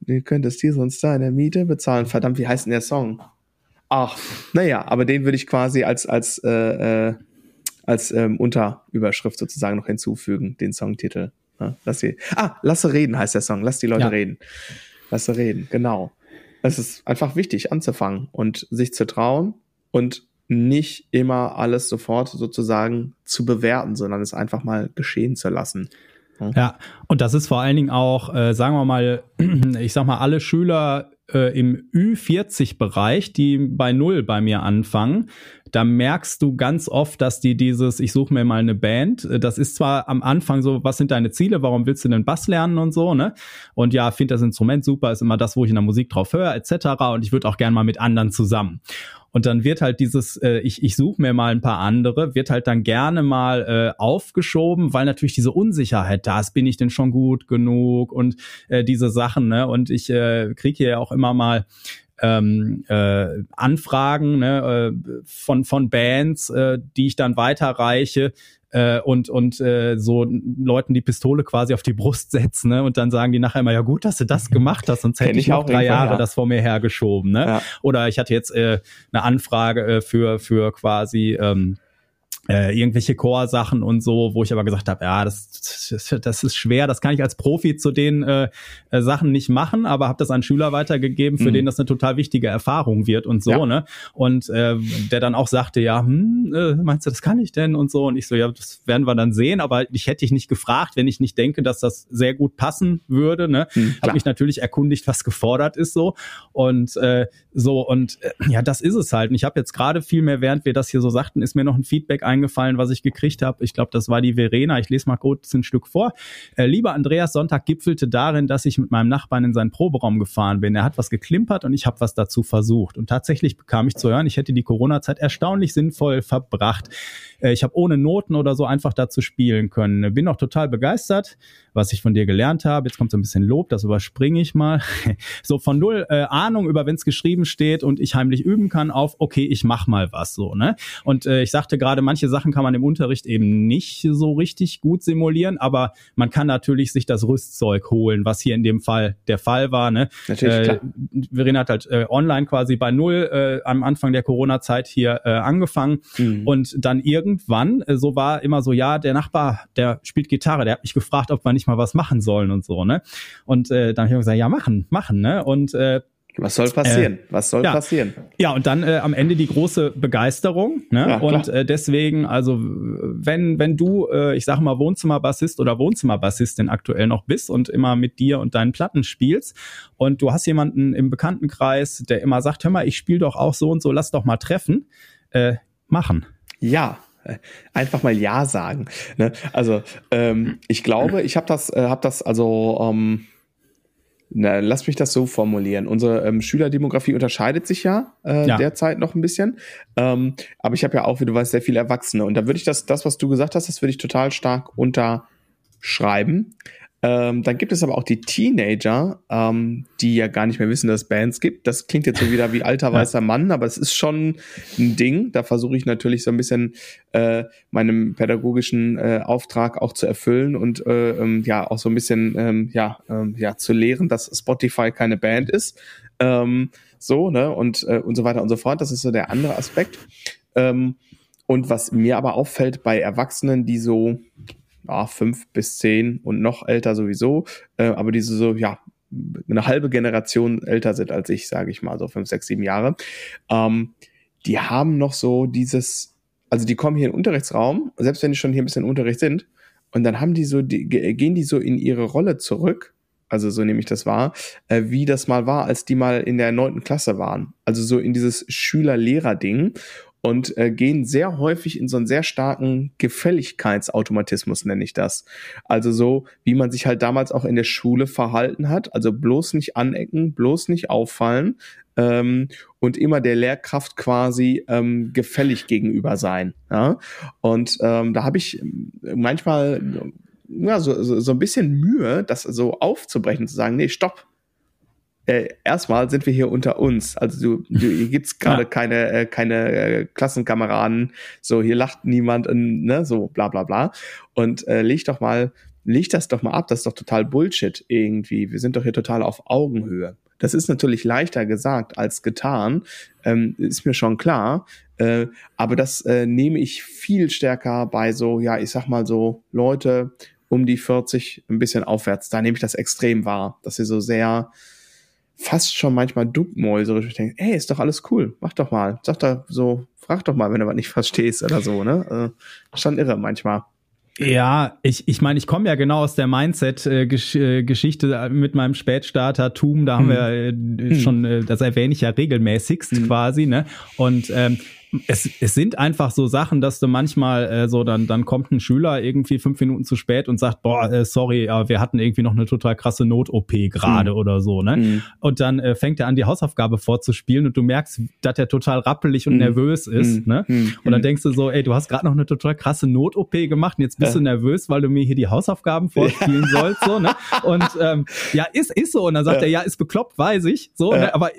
Du könntest dir sonst deine Miete bezahlen. Verdammt, wie heißt denn der Song? Ach, naja, aber den würde ich quasi als, als, äh, äh, als ähm, Unterüberschrift sozusagen noch hinzufügen, den Songtitel. Ja, lass sie, ah, Lasse reden heißt der Song, lass die Leute ja. reden. Lasse reden, genau. Es ist einfach wichtig anzufangen und sich zu trauen und nicht immer alles sofort sozusagen zu bewerten, sondern es einfach mal geschehen zu lassen. Ja, und das ist vor allen Dingen auch, äh, sagen wir mal, (clears throat) ich sag mal, alle Schüler äh, im Ü40-Bereich, die bei Null bei mir anfangen, da merkst du ganz oft, dass die dieses, ich suche mir mal eine Band, äh, das ist zwar am Anfang so, was sind deine Ziele, warum willst du denn Bass lernen und so, ne? Und ja, finde das Instrument super, ist immer das, wo ich in der Musik drauf höre, etc. Und ich würde auch gern mal mit anderen zusammen. Und dann wird halt dieses, äh, ich, ich suche mir mal ein paar andere, wird halt dann gerne mal äh, aufgeschoben, weil natürlich diese Unsicherheit da ist, bin ich denn schon gut genug und äh, diese Sachen, ne? Und ich äh, kriege hier auch immer mal ähm, äh, Anfragen ne, äh, von, von Bands, äh, die ich dann weiterreiche, äh, und, und äh, so Leuten die Pistole quasi auf die Brust setzen ne? und dann sagen die nachher immer, ja gut, dass du das gemacht hast, sonst hätte ich, ich auch drei Jahre ja. das vor mir hergeschoben. Ne? Ja. Oder ich hatte jetzt äh, eine Anfrage äh, für, für quasi ähm, äh, irgendwelche Core-Sachen und so, wo ich aber gesagt habe, ja, das, das, das ist schwer, das kann ich als Profi zu den äh, äh, Sachen nicht machen, aber habe das an Schüler weitergegeben, für mhm. den das eine total wichtige Erfahrung wird und so, ja. ne? Und äh, der dann auch sagte, ja, hm, äh, meinst du, das kann ich denn und so? Und ich so, ja, das werden wir dann sehen, aber ich hätte dich nicht gefragt, wenn ich nicht denke, dass das sehr gut passen würde, ne? Mhm, habe mich natürlich erkundigt, was gefordert ist so und äh, so und äh, ja, das ist es halt. Und ich habe jetzt gerade viel mehr, während wir das hier so sagten, ist mir noch ein Feedback eingefallen, was ich gekriegt habe. Ich glaube, das war die Verena. Ich lese mal kurz ein Stück vor. Äh, lieber Andreas, Sonntag gipfelte darin, dass ich mit meinem Nachbarn in seinen Proberaum gefahren bin. Er hat was geklimpert und ich habe was dazu versucht. Und tatsächlich bekam ich zu hören, ich hätte die Corona-Zeit erstaunlich sinnvoll verbracht. Äh, ich habe ohne Noten oder so einfach dazu spielen können. Bin auch total begeistert, was ich von dir gelernt habe. Jetzt kommt so ein bisschen Lob, das überspringe ich mal. (laughs) so von null äh, Ahnung über, wenn es geschrieben steht und ich heimlich üben kann, auf, okay, ich mach mal was so. Ne? Und äh, ich sagte gerade, manche Sachen kann man im Unterricht eben nicht so richtig gut simulieren, aber man kann natürlich sich das Rüstzeug holen, was hier in dem Fall der Fall war. Ne? Natürlich, äh, klar. Verena hat halt äh, online quasi bei null äh, am Anfang der Corona-Zeit hier äh, angefangen mhm. und dann irgendwann, äh, so war immer so, ja, der Nachbar, der spielt Gitarre, der hat mich gefragt, ob wir nicht mal was machen sollen und so, ne? Und äh, dann habe ich gesagt, ja, machen, machen, ne? Und äh, was soll passieren? Äh, Was soll ja. passieren? Ja, und dann äh, am Ende die große Begeisterung. Ne? Ja, und äh, deswegen, also wenn, wenn du, äh, ich sage mal, Wohnzimmerbassist oder Wohnzimmerbassistin aktuell noch bist und immer mit dir und deinen Platten spielst und du hast jemanden im Bekanntenkreis, der immer sagt, hör mal, ich spiele doch auch so und so, lass doch mal treffen, äh, machen. Ja, einfach mal ja sagen. Ne? Also ähm, ich glaube, ich habe das, äh, habe das also ähm, Na, lass mich das so formulieren. Unsere ähm, Schülerdemografie unterscheidet sich ja, äh, ja, derzeit noch ein bisschen. Ähm, aber ich habe ja auch, wie du weißt, sehr viele Erwachsene. Und da würde ich das, das, was du gesagt hast, das würde ich total stark unterschreiben. Ähm, dann gibt es aber auch die Teenager, ähm, die ja gar nicht mehr wissen, dass es Bands gibt. Das klingt jetzt so wieder wie alter weißer Mann, aber es ist schon ein Ding. Da versuche ich natürlich so ein bisschen äh, meinem pädagogischen äh, Auftrag auch zu erfüllen und äh, ähm, ja auch so ein bisschen ähm, ja ähm, ja zu lehren, dass Spotify keine Band ist. Ähm, so ne und äh, und so weiter und so fort. Das ist so der andere Aspekt. Und was mir aber auffällt bei Erwachsenen, die so ja, fünf bis zehn und noch älter sowieso, äh, aber diese so, ja, eine halbe Generation älter sind als ich, sage ich mal, so fünf, sechs, sieben Jahre, ähm, die haben noch so dieses, also die kommen hier in den Unterrichtsraum, selbst wenn die schon hier ein bisschen im Unterricht sind, und dann haben die so, die, gehen die so in ihre Rolle zurück, also so nehme ich das wahr, äh, wie das mal war, als die mal in der neunten Klasse waren. Also so in dieses Schüler-Lehrer-Ding und äh, gehen sehr häufig in so einen sehr starken Gefälligkeitsautomatismus, nenne ich das. Also so, wie man sich halt damals auch in der Schule verhalten hat, also bloß nicht anecken, bloß nicht auffallen ähm, und immer der Lehrkraft quasi ähm, gefällig gegenüber sein. Ja? Und ähm, da habe ich manchmal ja, so, so, so ein bisschen Mühe, das so aufzubrechen, zu sagen, nee, stopp, äh, erstmal sind wir hier unter uns. Also du, du hier gibt's gerade ja. keine äh, keine äh, Klassenkameraden. So hier lacht niemand und ne so bla bla bla. Und äh, leg doch mal leg das doch mal ab. Das ist doch total Bullshit irgendwie. Wir sind doch hier total auf Augenhöhe. Das ist natürlich leichter gesagt als getan, ähm, ist mir schon klar. Äh, aber das äh, nehme ich viel stärker bei so, ja, ich sag mal so Leute um die 40 ein bisschen aufwärts. Da nehme ich das extrem wahr, dass sie so sehr fast schon manchmal duckmäuserisch. Ich denke, ey, ist doch alles cool, mach doch mal. Sag doch so, frag doch mal, wenn du was nicht verstehst oder so, ne? Äh, schon irre manchmal. Ja, ich, ich meine, ich komme ja genau aus der Mindset-Geschichte äh, mit meinem Spätstartertum. Da haben hm. wir äh, hm. schon, äh, das erwähne ich ja regelmäßigst hm. quasi, ne? Und ähm, es, es sind einfach so Sachen, dass du manchmal äh, so, dann, dann kommt ein Schüler irgendwie fünf Minuten zu spät und sagt, boah, äh, sorry, äh, wir hatten irgendwie noch eine total krasse Not-OP gerade mhm. oder so, ne? Mhm. Und dann äh, fängt er an, die Hausaufgabe vorzuspielen und du merkst, dass er total rappelig und mhm. nervös ist, mhm. ne? Mhm. Und dann denkst du so, ey, du hast gerade noch eine total krasse Not-OP gemacht und jetzt bist ja. du nervös, weil du mir hier die Hausaufgaben vorspielen ja. sollst, so, ne? Und ähm, ja, ist, ist so. Und dann sagt ja. er, ja, ist bekloppt, weiß ich, so, ne? aber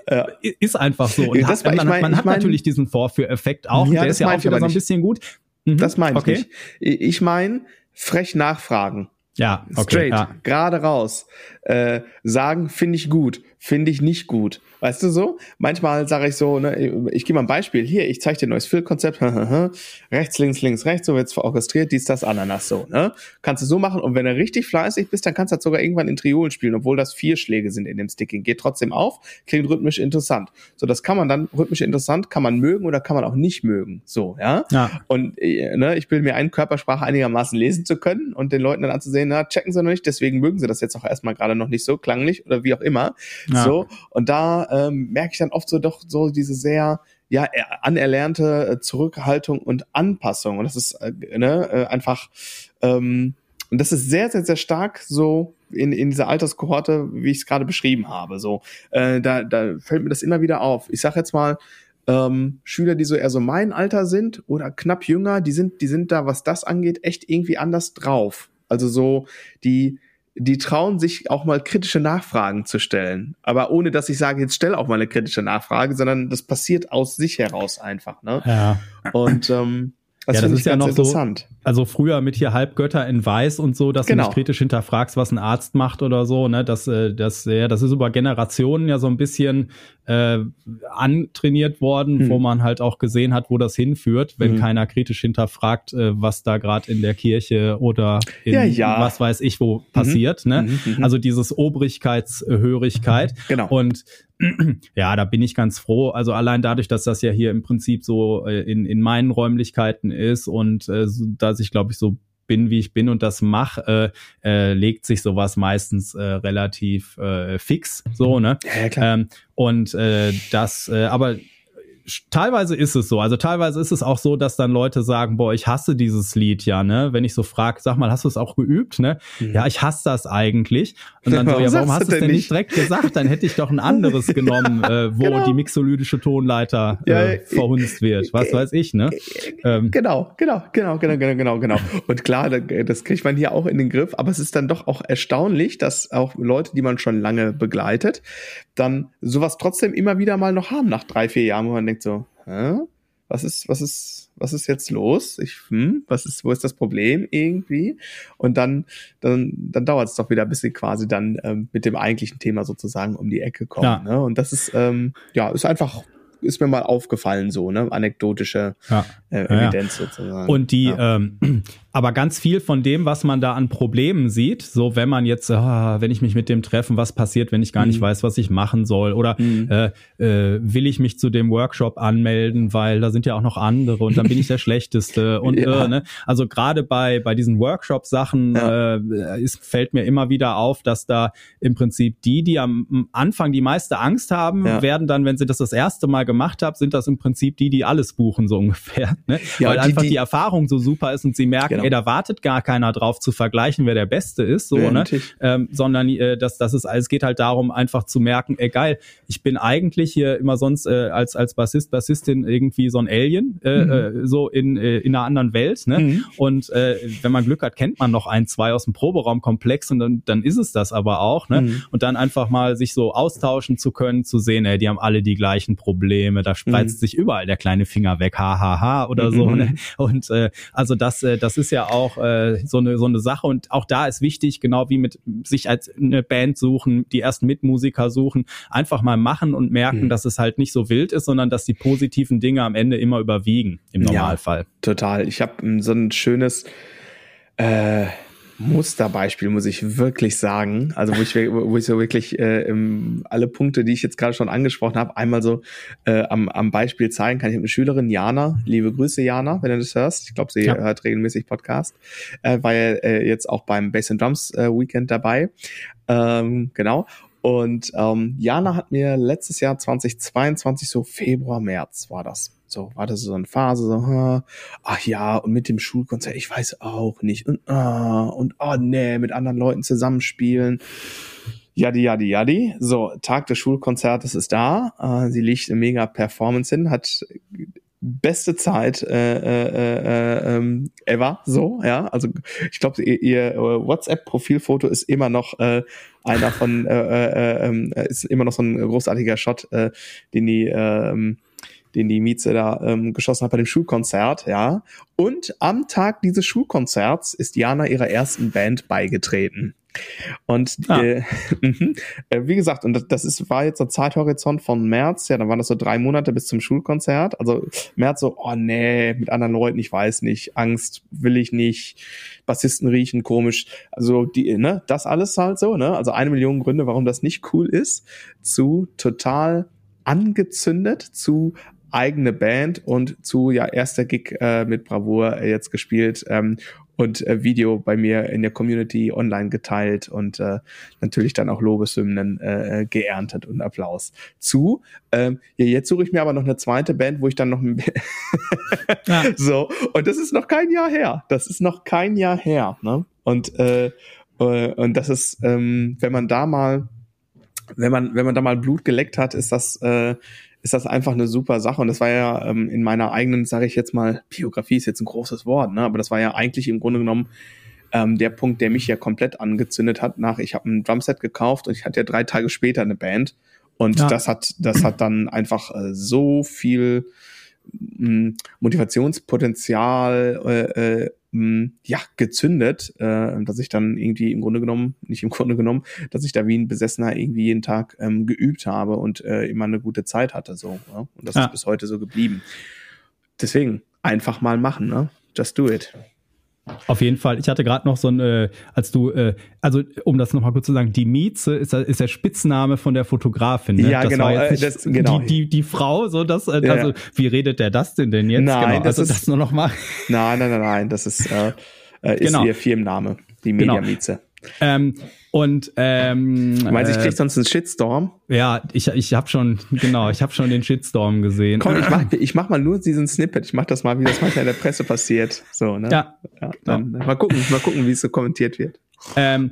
ist einfach so. Und hat, man, mein, man hat mein, natürlich diesen Vorführeffekt Effekt auch. Ja, der ist ja auch wieder so ein bisschen gut. Mhm. Das meine ich okay. nicht. Ich meine, frech nachfragen. Ja, okay, straight, ja. gerade raus. Äh, sagen, finde ich gut, finde ich nicht gut. Weißt du so? Manchmal sage ich so, ne, ich gebe mal ein Beispiel. Hier, ich zeige dir ein neues Fill-Konzept. (laughs) rechts, links, links, rechts, so wird's orchestriert, dies, das, Ananas, so. Ne? Kannst du so machen. Und wenn du richtig fleißig bist, dann kannst du das sogar irgendwann in Triolen spielen, obwohl das vier Schläge sind in dem Sticking. Geht trotzdem auf, klingt rhythmisch interessant. So, das kann man dann, rhythmisch interessant, kann man mögen oder kann man auch nicht mögen. So, ja. ja. Und äh, ne, ich will mir einen Körpersprache einigermaßen lesen zu können und den Leuten dann anzusehen, na, checken sie noch nicht, deswegen mögen sie das jetzt auch erstmal gerade noch nicht so klanglich oder wie auch immer. Ja. So, und da ähm, merke ich dann oft so doch so diese sehr ja anerlernte äh, Zurückhaltung und Anpassung und das ist äh, ne, äh, einfach ähm, und das ist sehr sehr sehr stark so in, in dieser Alterskohorte, wie ich es gerade beschrieben habe. So äh, da da fällt mir das immer wieder auf. Ich sage jetzt mal ähm, Schüler, die so eher so mein Alter sind oder knapp jünger, die sind die sind da, was das angeht, echt irgendwie anders drauf. Also so die die trauen sich auch mal kritische Nachfragen zu stellen. Aber ohne, dass ich sage, jetzt stell auch mal eine kritische Nachfrage, sondern das passiert aus sich heraus einfach. Ne? Ja. Und ähm, das, ja, das ist ja noch interessant. so, also früher mit hier Halbgötter in Weiß und so, dass genau. du nicht kritisch hinterfragst, was ein Arzt macht oder so, ne, das, äh, das, ja, das ist über Generationen ja so ein bisschen äh, antrainiert worden, hm. wo man halt auch gesehen hat, wo das hinführt, wenn hm. keiner kritisch hinterfragt, äh, was da gerade in der Kirche oder in ja, ja. was weiß ich wo passiert, mhm. ne? Mhm, mhm. Also dieses Obrigkeitshörigkeit. Genau. Und (clears throat) ja, da bin ich ganz froh. Also allein dadurch, dass das ja hier im Prinzip so äh, in, in meinen Räumlichkeiten ist und äh, dass ich, glaube ich, so bin, wie ich bin und das mache, äh, äh, legt sich sowas meistens äh, relativ äh, fix. So, ne? Ja, ja klar. Ähm, und äh, das, äh, aber teilweise ist es so. Also teilweise ist es auch so, dass dann Leute sagen, boah, ich hasse dieses Lied ja, ne? Wenn ich so frage, sag mal, hast du es auch geübt, ne? Mhm. Ja, ich hasse das eigentlich. Und dann (laughs) so, ja, warum hast du es denn nicht direkt gesagt? Dann hätte ich doch ein (laughs) anderes genommen, äh, wo genau. die mixolydische Tonleiter äh, ja, verhunzt wird. Was weiß ich, ne? Ähm, genau, genau, genau, genau, genau, genau, genau. Und klar, das kriegt man hier auch in den Griff, aber es ist dann doch auch erstaunlich, dass auch Leute, die man schon lange begleitet, dann sowas trotzdem immer wieder mal noch haben nach drei, vier Jahren, wo man denkt so, hä? Was ist, was ist, was ist jetzt los? Ich, hm, was ist, wo ist das Problem irgendwie? Und dann, dann, dann dauert es doch wieder, bis sie quasi dann ähm, mit dem eigentlichen Thema sozusagen um die Ecke kommen. Ja. Ne? Und das ist, ähm, ja, ist einfach ist mir mal aufgefallen, so, ne? Anekdotische ja. äh, Evidenz ja, ja. sozusagen. Und die, ähm, (clears throat) aber ganz viel von dem, was man da an Problemen sieht, so wenn man jetzt, ah, wenn ich mich mit dem treffen, was passiert, wenn ich gar mhm. nicht weiß, was ich machen soll, oder mhm. äh, äh, will ich mich zu dem Workshop anmelden, weil da sind ja auch noch andere und dann bin ich der (laughs) Schlechteste und äh, ne? also gerade bei bei diesen Workshop-Sachen äh, ist, fällt mir immer wieder auf, dass da im Prinzip die, die am Anfang die meiste Angst haben, werden dann, wenn sie das das erste Mal gemacht haben, sind das im Prinzip die, die alles buchen so ungefähr, (laughs) ne? weil die, einfach die, die Erfahrung so super ist und sie merken genau. ey, da wartet gar keiner drauf zu vergleichen, wer der Beste ist, so, ja, ne? Ähm, sondern äh, das, das ist, es geht halt darum, einfach zu merken, ey geil, ich bin eigentlich hier immer sonst äh, als, als Bassist, Bassistin irgendwie so ein Alien, äh, mhm. äh, so in, äh, in einer anderen Welt, ne? Mhm. Und äh, wenn man Glück hat, kennt man noch ein, zwei aus dem Proberaumkomplex und dann, dann ist es das aber auch, ne? Mhm. Und dann einfach mal sich so austauschen zu können, zu sehen, ey, die haben alle die gleichen Probleme, da spreizt mhm. sich überall der kleine Finger weg, hahaha ha, ha, oder so, ne? Mhm. Und äh, also das, äh, das ist ja auch äh, so eine so eine Sache und auch da ist wichtig, genau wie mit sich als eine Band suchen, die ersten Mitmusiker suchen, einfach mal machen und merken, mhm. dass es halt nicht so wild ist, sondern dass die positiven Dinge am Ende immer überwiegen im Normalfall. Ja, total. Ich habe so ein schönes äh, Musterbeispiel, muss ich wirklich sagen. Also wo ich, wo ich so wirklich äh, alle Punkte, die ich jetzt gerade schon angesprochen habe, einmal so äh, am, am Beispiel zeigen kann. Ich habe eine Schülerin, Jana, liebe Grüße, Jana, wenn du das hörst. Ich glaube, sie ja. hört regelmäßig Podcast. Äh, war ja äh, jetzt auch beim Bass and Drums äh, Weekend dabei. Ähm, genau. Und ähm, Jana hat mir letztes Jahr 2022, so Februar, März war das, so, war das so eine Phase, so, ach ja, und mit dem Schulkonzert, ich weiß auch nicht. Und, ah, und oh nee, mit anderen Leuten zusammenspielen. Jadi, jadi, jadi. So, Tag des Schulkonzertes ist da. Äh, sie liegt eine mega Performance hin, hat beste Zeit äh, äh, äh, ähm, ever so ja also ich glaube ihr, ihr WhatsApp Profilfoto ist immer noch äh, einer von äh, äh, äh, ist immer noch so ein großartiger Shot äh, den die äh, den die Mieze da ähm, geschossen hat bei dem Schulkonzert, ja. Und am Tag dieses Schulkonzerts ist Jana ihrer ersten Band beigetreten. Und ah. äh, (laughs) mhm. äh, wie gesagt, und das, ist, war jetzt so Zeithorizont von März, ja, dann waren das so drei Monate bis zum Schulkonzert. Also März so, oh nee, mit anderen Leuten, ich weiß nicht, Angst will ich nicht, Bassisten riechen komisch. Also die, ne, das alles halt so, ne? Also eine Million Gründe, warum das nicht cool ist, zu total angezündet, zu eigene Band und zu ja erster Gig äh, mit Bravour jetzt gespielt ähm, und äh, Video bei mir in der Community online geteilt und äh, natürlich dann auch Lobeshymnen äh, geerntet und Applaus zu. Ähm, ja, jetzt suche ich mir aber noch eine zweite Band, wo ich dann noch ja. (laughs) so und das ist noch kein Jahr her. Das ist noch kein Jahr her. Ne? Und äh, äh, und das ist, ähm, wenn man da mal wenn man wenn man da mal Blut geleckt hat, ist das äh, ist das einfach eine super Sache. Und das war ja ähm, in meiner eigenen, sage ich jetzt mal, Biografie ist jetzt ein großes Wort, ne? aber das war ja eigentlich im Grunde genommen ähm, der Punkt, der mich ja komplend angezündet hat. Nach, ich habe ein Drumset gekauft und ich hatte ja drei Tage später eine Band. Und ja. das hat, das hat dann einfach äh, so viel mh, Motivationspotenzial äh, äh, mh, ja, gezündet, äh, dass ich dann irgendwie im Grunde genommen, (laughs) nicht im Grunde genommen, dass ich da wie ein Besessener irgendwie jeden Tag ähm, geübt habe und äh, immer eine gute Zeit hatte. so. Ja? Und das ja. ist bis heute so geblieben. Deswegen, einfach mal machen, ne? Just do it. Auf jeden Fall. Ich hatte gerade noch so ein, äh, als du, äh, also um das nochmal kurz zu sagen, die Mieze ist, ist der Spitzname von der Fotografin. Ne? Ja, das genau. Äh, das, genau. Die, die, die Frau, so das, äh, ja. also wie redet der das denn denn jetzt? Nein, genau, das also ist, das nur noch mal. Nein, nein, nein, nein, das ist, äh, äh ist genau. ihr Firmenname, die Media Mieze. Genau. Ähm, und ähm, du meinst, ich krieg äh, sonst einen Shitstorm? Ja, ich, ich habe schon, genau, ich habe schon den Shitstorm gesehen. Komm, ich mach, ich mach mal nur diesen Snippet. Ich mach das mal, wie das manchmal in der Presse passiert. So, ne? Ja. ja dann, ja. Mal gucken, mal gucken, wie es so kommentiert wird. Ähm,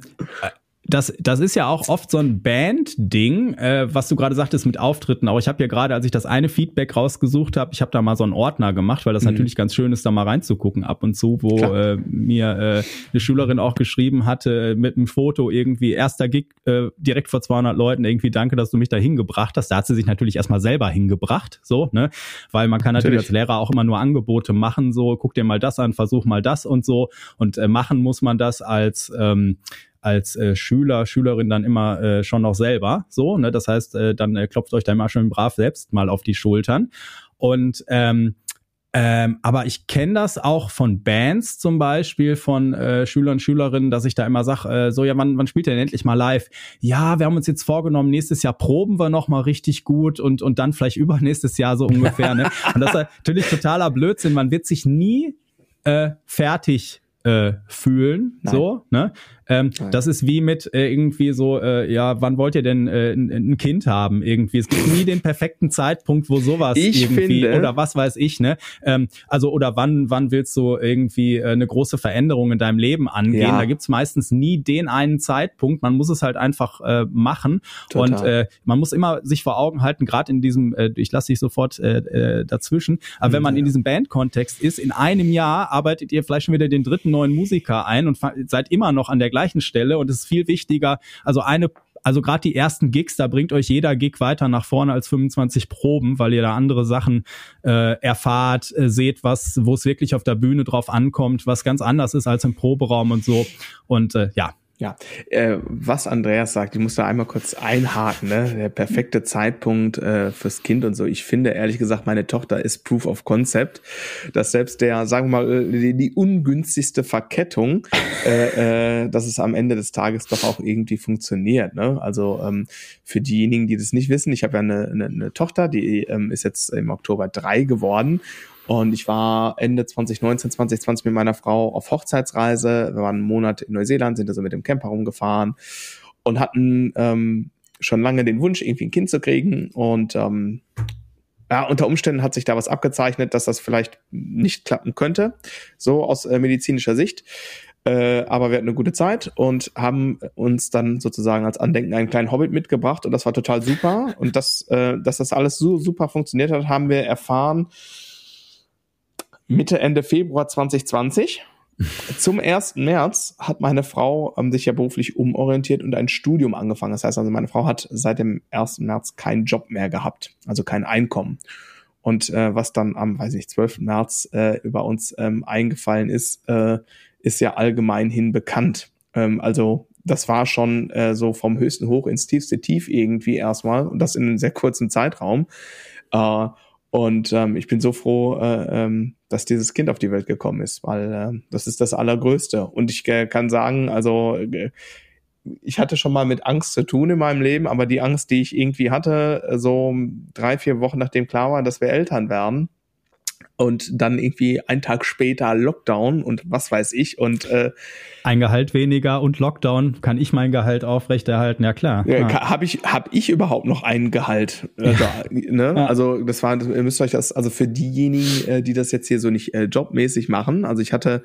das, das ist ja auch oft so ein Band-Ding, äh, was du gerade sagtest mit Auftritten. Auch ich habe ja gerade, als ich das eine Feedback rausgesucht habe, ich habe da mal so einen Ordner gemacht, weil das mhm. natürlich ganz schön ist, da mal reinzugucken ab und zu, wo äh, mir äh, eine Schülerin auch geschrieben hatte mit einem Foto irgendwie erster Gig äh, direkt vor 200 Leuten irgendwie danke, dass du mich da hingebracht hast. Da hat sie sich natürlich erstmal selber hingebracht, so ne, weil man kann natürlich, natürlich als Lehrer auch immer nur Angebote machen, so guck dir mal das an, versuch mal das und so und äh, machen muss man das als ähm, als äh, Schüler, Schülerin dann immer äh, schon noch selber. So, ne? Das heißt, äh, dann äh, klopft euch da immer schön brav selbst mal auf die Schultern. Und ähm, ähm, aber ich kenne das auch von Bands zum Beispiel, von äh, Schülern und Schülerinnen, dass ich da immer sage, äh, so ja, wann, wann spielt ihr denn endlich mal live? Ja, wir haben uns jetzt vorgenommen, nächstes Jahr proben wir noch mal richtig gut und, und dann vielleicht (laughs) übernächstes Jahr so ungefähr. ne? Und das ist natürlich totaler Blödsinn. Man wird sich nie äh, fertig äh, fühlen, Nein. so, ne? Ähm, das ist wie mit äh, irgendwie so, äh, ja, wann wollt ihr denn äh, ein, ein, Kind haben? Irgendwie. Es gibt nie den perfekten Zeitpunkt, wo sowas ich irgendwie finde, oder was weiß ich, ne? Ähm, also oder wann, wann willst du irgendwie äh, eine große Veränderung in deinem Leben angehen? Ja. Da gibt's meistens nie den einen Zeitpunkt. Man muss es halt einfach äh, machen. Total. Und äh, man muss immer sich vor Augen halten, gerade in diesem, äh, ich lasse dich sofort äh, äh, dazwischen, aber wenn man ja. in diesem Bandkontext ist, in einem Jahr arbeitet ihr vielleicht schon wieder den dritten neuen Musiker ein und seid immer noch an der gleichen Stelle und es ist viel wichtiger, also eine also gerade die ersten Gigs, da bringt euch jeder Gig weiter nach vorne als 25 Proben, weil ihr da andere Sachen äh, erfahrt, äh, seht, was, wo es wirklich auf der Bühne drauf ankommt, was ganz anders ist als im Proberaum und so. Und äh, ja, ja, äh, was Andreas sagt, ich muss da einmal kurz einhaken, ne? Der perfekte Zeitpunkt äh, fürs Kind und so. Ich finde ehrlich gesagt, meine Tochter ist Proof of Concept, dass selbst der, sagen wir mal, die, die ungünstigste Verkettung, äh, äh, dass es am Ende des Tages doch auch irgendwie funktioniert. Ne? Also ähm, für diejenigen, die das nicht wissen, ich habe ja eine, eine, eine Tochter, die ähm, ist jetzt im Oktober drei geworden und ich war Ende 2019, 2020 mit meiner Frau auf Hochzeitsreise. Wir waren einen Monat in Neuseeland, sind also mit dem Camper rumgefahren und hatten ähm, schon lange den Wunsch, irgendwie ein Kind zu kriegen. Und ähm, ja, unter Umständen hat sich da was abgezeichnet, dass das vielleicht nicht klappen könnte, so aus äh, medizinischer Sicht. Äh, aber wir hatten eine gute Zeit und haben uns dann sozusagen als Andenken einen kleinen Hobbit mitgebracht und das war total super. Und das, äh, dass das alles so super funktioniert hat, haben wir erfahren Mitte, Ende Februar 2020. Zum 1. März hat meine Frau ähm, sich ja beruflich umorientiert und ein Studium angefangen. Das heißt also, meine Frau hat seit dem 1. März keinen Job mehr gehabt, also kein Einkommen. Und äh, was dann am, weiß ich, 12. März äh, über uns ähm, eingefallen ist, äh, ist ja allgemein hin bekannt. Ähm, also das war schon äh, so vom höchsten Hoch ins tiefste Tief irgendwie erstmal und das in einem sehr kurzen Zeitraum. Äh, und ähm, ich bin so froh, äh, ähm, dass dieses Kind auf die Welt gekommen ist, weil äh, das ist das Allergrößte. Und ich äh, kann sagen, also äh, ich hatte schon mal mit Angst zu tun in meinem Leben, aber die Angst, die ich irgendwie hatte, so drei, vier Wochen nachdem klar war, dass wir Eltern werden, und dann irgendwie einen Tag später Lockdown und was weiß ich und äh, ein Gehalt weniger und Lockdown kann ich mein Gehalt aufrechterhalten ja klar ja. habe ich habe ich überhaupt noch ein Gehalt äh, da, ne? Ja. also das war ihr müsst euch das also für diejenigen äh, die das jetzt hier so nicht äh, jobmäßig machen also ich hatte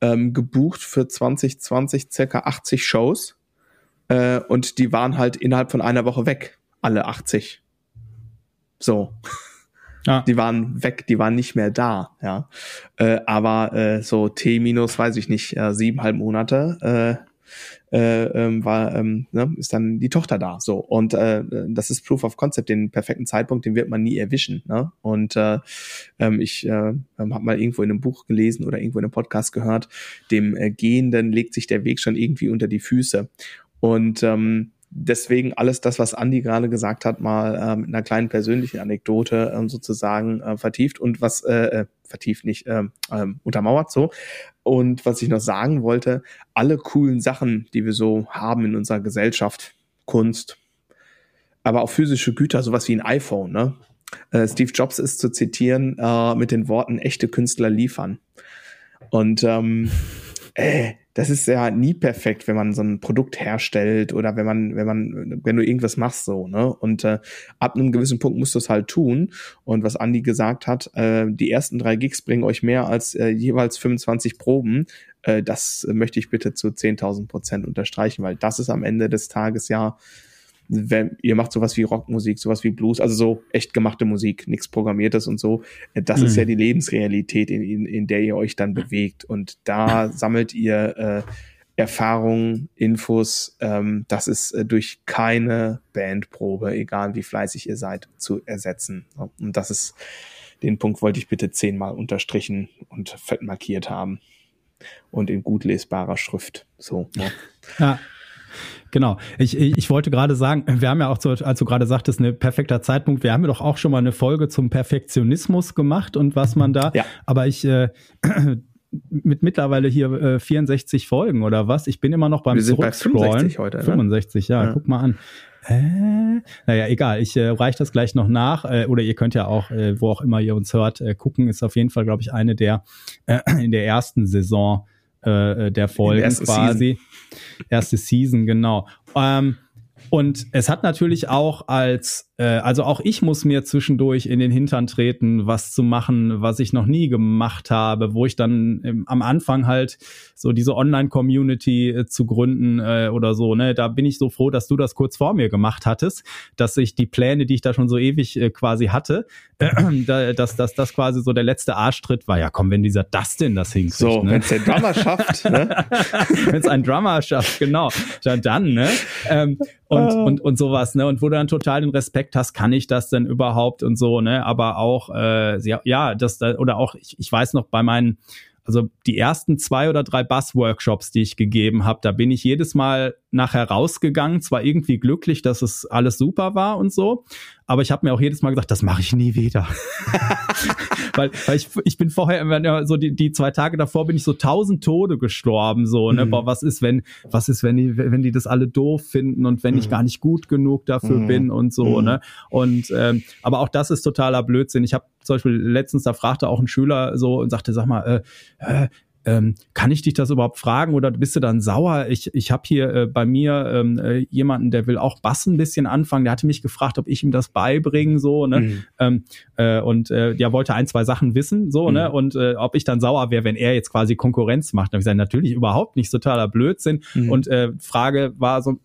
ähm, gebucht für 2020 circa 80 Shows äh, und die waren halt innerhalb von einer Woche weg alle 80 so ja. Die waren weg, die waren nicht mehr da, ja. Äh, aber äh, so T minus, weiß ich nicht, äh, siebeneinhalb Monate äh, äh, ähm, war, ähm, ne, ist dann die Tochter da. So. Und äh, das ist Proof of Concept, den perfekten Zeitpunkt, den wird man nie erwischen. Ne? Und äh, ähm, ich äh, ähm, habe mal irgendwo in einem Buch gelesen oder irgendwo in einem Podcast gehört, dem äh, Gehenden legt sich der Weg schon irgendwie unter die Füße. Und ähm, deswegen alles das, was Andi gerade gesagt hat, mal äh, mit einer kleinen persönlichen Anekdote äh, sozusagen äh, vertieft und was äh, äh, vertieft nicht äh, äh, untermauert so. Und was ich noch sagen wollte, alle coolen Sachen, die wir so haben in unserer Gesellschaft, Kunst, aber auch physische Güter, sowas wie ein iPhone, ne? Äh, Steve Jobs ist zu zitieren äh, mit den Worten echte Künstler liefern. Und ähm, äh, das ist ja nie perfekt, wenn man so ein Produkt herstellt oder wenn man, wenn man, wenn du irgendwas machst so, ne? Und äh, ab einem gewissen Punkt musst du es halt tun. Und was Andi gesagt hat, äh, die ersten drei Gigs bringen euch mehr als äh, jeweils 25 Proben. Äh, das möchte ich bitte zu 10.000 Prozent unterstreichen, weil das ist am Ende des Tages ja wenn ihr macht sowas wie Rockmusik, sowas wie Blues, also so echt gemachte Musik, nichts Programmiertes und so. Äh, das mhm. ist ja die Lebensrealität, in, in, in der ihr euch dann bewegt. Und da (laughs) sammelt ihr äh, Erfahrungen, Infos. Ähm, das ist äh, durch keine Bandprobe, egal wie fleißig ihr seid, zu ersetzen. Und das ist, den Punkt wollte ich bitte zehnmal unterstrichen und fett markiert haben. Und in gut lesbarer Schrift. So. Ne? Ja. Genau. Ich, ich wollte gerade sagen, wir haben ja auch, als du gerade sagtest, ein perfekter Zeitpunkt. Wir haben ja doch auch schon mal eine Folge zum Perfektionismus gemacht und was man da. Ja. Aber ich äh, (clears throat) mit mittlerweile hier äh, 64 Folgen oder was? Ich bin immer noch beim Wir sind bei 65 heute. Ne? 65, ja, ja, guck mal an. Äh, naja, egal, ich äh, reiche das gleich noch nach. Äh, oder ihr könnt ja auch, äh, wo auch immer ihr uns hört, äh, gucken. Ist auf jeden Fall, glaube ich, eine der äh, in der ersten Saison äh, äh, der Folgen erste quasi. Season. Erste Season, genau. Ähm, und es hat natürlich auch als also auch ich muss mir zwischendurch in den Hintern treten, was zu machen, was ich noch nie gemacht habe, wo ich dann im, am Anfang halt so diese Online-Community äh, zu gründen äh, oder so, ne, da bin ich so froh, dass du das kurz vor mir gemacht hattest, dass ich die Pläne, die ich da schon so ewig äh, quasi hatte, äh, (clears throat) dass, dass das quasi so der letzte Arschtritt war. Ja, komm, wenn dieser Dustin das hinkriegt. So, ne? wenn es der Drummer schafft, (laughs) ne? wenn es ein Drummer schafft, genau, dann, dann ne? Ähm, und, ah. und, und sowas, ne? Und wo du dann total den Respekt Respekt hast, kann ich das denn überhaupt und so, ne? Aber auch, äh, ja, das, oder auch, ich, ich weiß noch bei meinen, also die ersten zwei oder drei Bass-Workshops, die ich gegeben habe, da bin ich jedes Mal nachher rausgegangen, zwar irgendwie glücklich, dass es alles super war und so, aber ich habe mir auch jedes Mal gesagt, das mache ich nie wieder. (laughs) weil, weil ich, ich bin vorher, so die, die zwei Tage davor bin ich so tausend Tode gestorben, so, ne? Mhm. Boah, was ist, wenn, was ist, wenn die, wenn die das alle doof finden und wenn mhm. ich gar nicht gut genug dafür mhm. bin und so, mhm. ne? Und ähm, aber auch das ist totaler Blödsinn. Ich habe zum Beispiel letztens, da fragte auch ein Schüler so und sagte, sag mal, äh, äh, ähm, kann ich dich das überhaupt fragen oder bist du dann sauer? Ich, ich habe hier äh, bei mir ähm, äh, jemanden, der will auch Bass ein bisschen anfangen. Der hatte mich gefragt, ob ich ihm das beibringen, so, ne? Mhm. Ähm, äh, und äh, der wollte ein, zwei Sachen wissen, so, ne? mhm. ne? Und äh, ob ich dann sauer wäre, wenn er jetzt quasi Konkurrenz macht. Da habe ich gesagt, natürlich überhaupt nicht, totaler Blödsinn. Mhm. Und äh, Frage war so,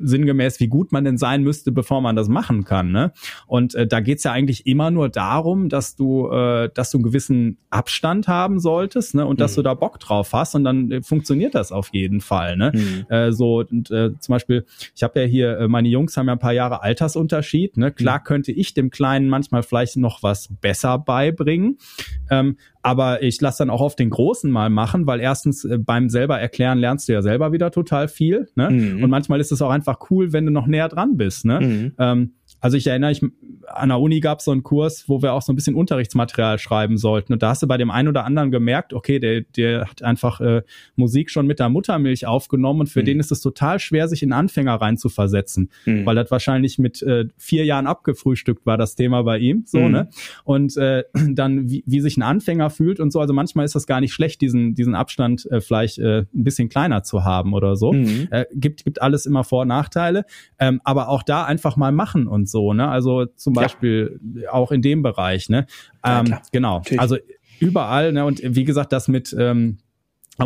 sinngemäß, wie gut man denn sein müsste, bevor man das machen kann. Ne? Und äh, da geht's ja eigentlich immer nur darum, dass du, äh, dass du einen gewissen Abstand haben solltest ne? und mhm. dass du da Bock drauf hast und dann äh, funktioniert das auf jeden Fall. Ne? Mhm. Äh, so und äh, zum Beispiel, ich habe ja hier, äh, meine Jungs haben ja ein paar Jahre Altersunterschied. Ne? Klar mhm. könnte ich dem Kleinen manchmal vielleicht noch was besser beibringen, ähm, aber ich lasse dann auch auf den Großen mal machen, weil erstens äh, beim selber erklären lernst du ja selber wieder total viel. Ne? Mhm. Und manchmal ist es auch einfach cool, wenn du noch näher dran bist. Ne? Mhm. Ähm, also ich erinnere, ich, an der Uni gab es so einen Kurs, wo wir auch so ein bisschen Unterrichtsmaterial schreiben sollten. Und da hast du bei dem einen oder anderen gemerkt, okay, der, der hat einfach äh, Musik schon mit der Muttermilch aufgenommen und für mhm. den ist es total schwer, sich in Anfänger rein zu versetzen, mhm. weil das wahrscheinlich mit äh, vier Jahren abgefrühstückt war, das Thema bei ihm. So, mhm. ne? Und äh, (clears throat) dann, wie, wie sich ein Anfänger fühlt und so. Also manchmal ist das gar nicht schlecht, diesen, diesen Abstand äh, vielleicht äh, ein bisschen kleiner zu haben oder so. Mhm. Äh, gibt, gibt alles immer Vor- und Nachteile. Ähm, aber auch da einfach mal machen und so, ne? Also zum Beispiel ja. auch in dem Bereich, ne? Ähm, ja, genau. Natürlich. Also überall, ne? Und wie gesagt, das mit ähm,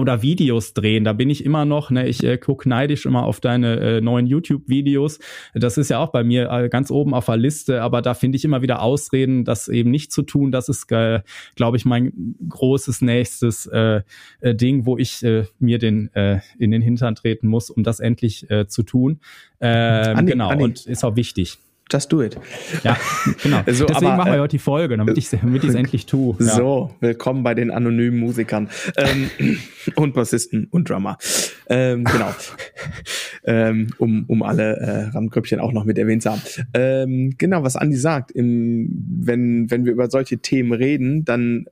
oder Videos drehen. Da bin ich immer noch, ne, ich äh, guck neidisch immer auf deine äh, neuen YouTube-Videos. Das ist ja auch bei mir äh, ganz oben auf der Liste, aber da finde ich immer wieder Ausreden, das eben nicht zu tun. Das ist, äh, glaube ich, mein großes nächstes äh, äh, Ding, wo ich äh, mir den äh, in den Hintern treten muss, um das endlich äh, zu tun. Äh, genau, Andi. und ist auch wichtig. Just do it. Ja, genau. (laughs) so, Deswegen aber, machen wir äh, heute die Folge, damit ich es (laughs) endlich tue. Ja. So, willkommen bei den anonymen Musikern ähm, (clears throat) und Bassisten und Drummer. Ähm, genau. (laughs) ähm, um, um alle äh, Randgrüppchen auch noch mit erwähnt zu haben. Ähm, genau, was Andi sagt, im, wenn, wenn wir über solche Themen reden, dann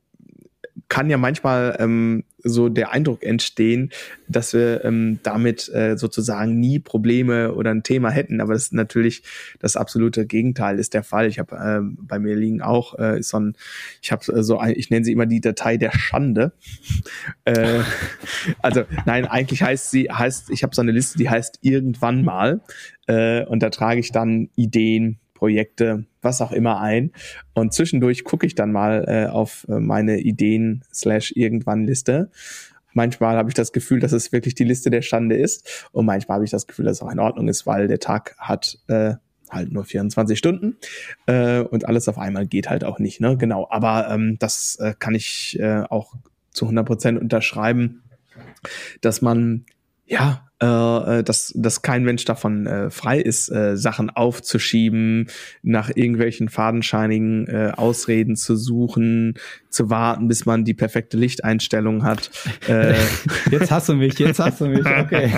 kann ja manchmal ähm, so der Eindruck entstehen, dass wir ähm, damit äh, sozusagen nie Probleme oder ein Thema hätten. Aber das ist natürlich das absolute Gegenteil ist der Fall. Ich habe äh, bei mir liegen auch äh, ist so ein, ich habe äh, so ein, ich nenne sie immer die Datei der Schande. (laughs) äh, also nein, eigentlich heißt sie heißt, ich habe so eine Liste, die heißt irgendwann mal äh, und da trage ich dann Ideen, Projekte, was auch immer ein. Und zwischendurch gucke ich dann mal äh, auf äh, meine Ideen slash irgendwann Liste. Manchmal habe ich das Gefühl, dass es wirklich die Liste der Schande ist. Und manchmal habe ich das Gefühl, dass es auch in Ordnung ist, weil der Tag hat äh, halt nur 24 Stunden äh, und alles auf einmal geht halt auch nicht. Ne? Genau, aber ähm, das äh, kann ich äh, auch zu 100 Prozent unterschreiben, dass man ja äh, äh, dass, dass kein Mensch davon äh, frei ist, äh, Sachen aufzuschieben, nach irgendwelchen fadenscheinigen äh, Ausreden zu suchen, zu warten, bis man die perfekte Lichteinstellung hat. Äh, (laughs) jetzt hast du mich, jetzt hast du mich, okay.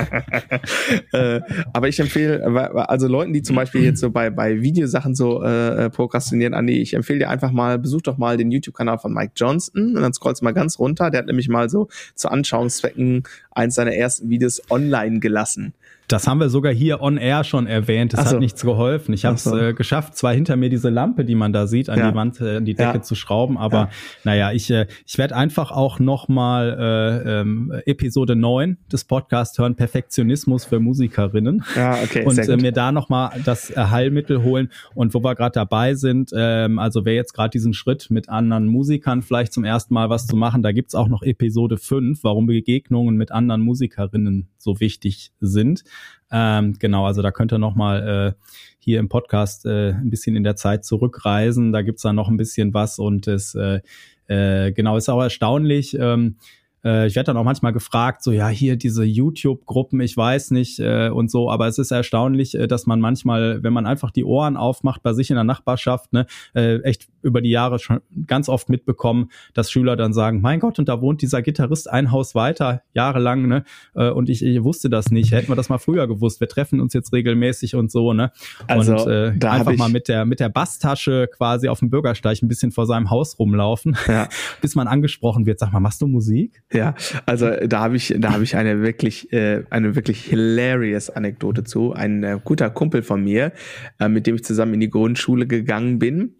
(laughs) äh, aber ich empfehle, also Leuten, die zum Beispiel jetzt so bei, bei Videosachen so äh, prokrastinieren, Andi, ich empfehle dir einfach mal, besuch doch mal den YouTube-Kanal von Mike Johnston und dann scrollst du mal ganz runter. Der hat nämlich mal so zu Anschauungszwecken eins seiner ersten Videos online gelassen. Das haben wir sogar hier on air schon erwähnt. Es so. hat nichts geholfen. Ich habe es so. äh, geschafft, zwar hinter mir diese Lampe, die man da sieht, an ja. die Wand, äh, an die Decke ja. zu schrauben. Aber ja. naja, ich, äh, ich werde einfach auch nochmal äh, ähm, Episode 9 des Podcasts hören, Perfektionismus für Musikerinnen. Ja, okay, und äh, mir da nochmal das äh, Heilmittel holen. Und wo wir gerade dabei sind, ähm, also wer jetzt gerade diesen Schritt mit anderen Musikern vielleicht zum ersten Mal was zu machen, da gibt's auch noch Episode 5, warum Begegnungen mit anderen Musikerinnen so wichtig sind. Ähm, genau, also da könnt ihr nochmal äh, hier im Podcast äh, ein bisschen in der Zeit zurückreisen. Da gibt's dann noch ein bisschen was und es äh, äh, genau ist auch erstaunlich. Ähm, äh, ich werde dann auch manchmal gefragt, so ja, hier diese YouTube-Gruppen, ich weiß nicht äh, und so, aber es ist erstaunlich, äh, dass man manchmal, wenn man einfach die Ohren aufmacht bei sich in der Nachbarschaft, ne, äh, echt über die Jahre schon ganz oft mitbekommen, dass Schüler dann sagen, mein Gott, und da wohnt dieser Gitarrist ein Haus weiter, jahrelang, ne? Äh, und ich, ich wusste das nicht. Hätten wir das mal früher gewusst. Wir treffen uns jetzt regelmäßig und so, ne? Also, und äh, einfach mal mit der mit der Basstasche quasi auf dem Bürgersteig ein bisschen vor seinem Haus rumlaufen, ja. (laughs) bis man angesprochen wird. Sag mal, machst du Musik? Ja, also da habe ich, da habe ich eine wirklich, äh, eine wirklich hilarious Anekdote zu. Ein äh, guter Kumpel von mir, äh, mit dem ich zusammen in die Grundschule gegangen bin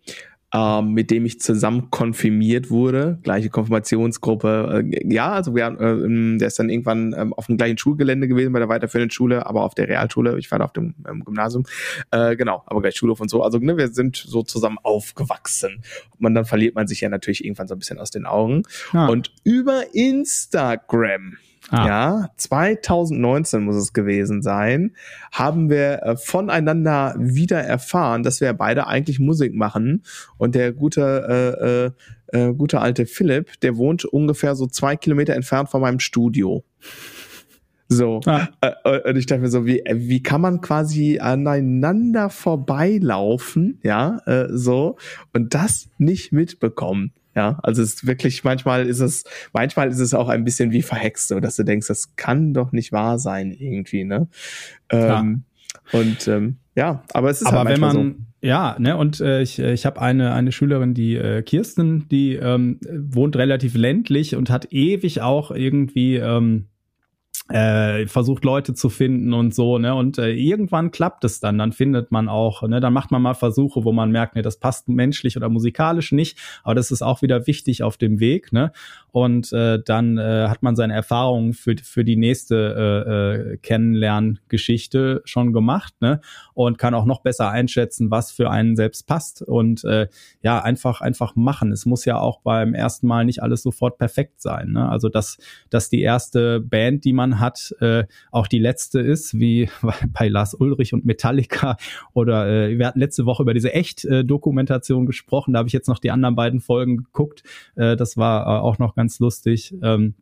ähm, mit dem ich zusammen konfirmiert wurde, gleiche Konfirmationsgruppe. Äh, ja, also wir, äh, der ist dann irgendwann äh, auf dem gleichen Schulgelände gewesen bei der weiterführenden Schule, aber auf der Realschule. Ich war da auf dem ähm, Gymnasium. Äh, genau, aber gleich Schulhof und so. Also ne, wir sind so zusammen aufgewachsen. Und dann verliert man sich ja natürlich irgendwann so ein bisschen aus den Augen. Ja. Und über Instagram Ah. Ja, 2019 muss es gewesen sein, haben wir äh, voneinander wieder erfahren, dass wir beide eigentlich Musik machen. Und der gute, äh, äh, äh, gute alte Philipp, der wohnt ungefähr so zwei Kilometer entfernt von meinem Studio. So. Ah. Äh, und ich dachte mir so, wie, wie kann man quasi aneinander vorbeilaufen, ja, äh, so, und das nicht mitbekommen? Ja, also es ist wirklich, manchmal ist es, manchmal ist es auch ein bisschen wie verhext, so dass du denkst, das kann doch nicht wahr sein, irgendwie, ne? Ähm, und ähm, ja, aber es ist aber halt wenn man so. Ja, ne, und äh, ich, ich habe eine, eine Schülerin, die äh, Kirsten, die ähm, wohnt relativ ländlich und hat ewig auch irgendwie ähm, äh, versucht Leute zu finden und so, ne? Und äh, irgendwann klappt es dann, dann findet man auch, ne? Dann macht man mal Versuche, wo man merkt, ne, das passt menschlich oder musikalisch nicht, aber das ist auch wieder wichtig auf dem Weg, ne? Und äh, dann äh, hat man seine Erfahrungen für für die nächste äh, äh, Kennenlerngeschichte schon gemacht, ne? Und kann auch noch besser einschätzen, was für einen selbst passt und äh, ja einfach einfach machen. Es muss ja auch beim ersten Mal nicht alles sofort perfekt sein, ne? Also dass dass die erste Band, die man hat, äh, auch die letzte ist, wie (laughs) bei Lars Ulrich und Metallica. Oder äh, wir hatten letzte Woche über diese Echt-Dokumentation gesprochen. Da habe ich jetzt noch die anderen beiden Folgen geguckt. Äh, das war äh, auch noch ganz lustig. Ähm,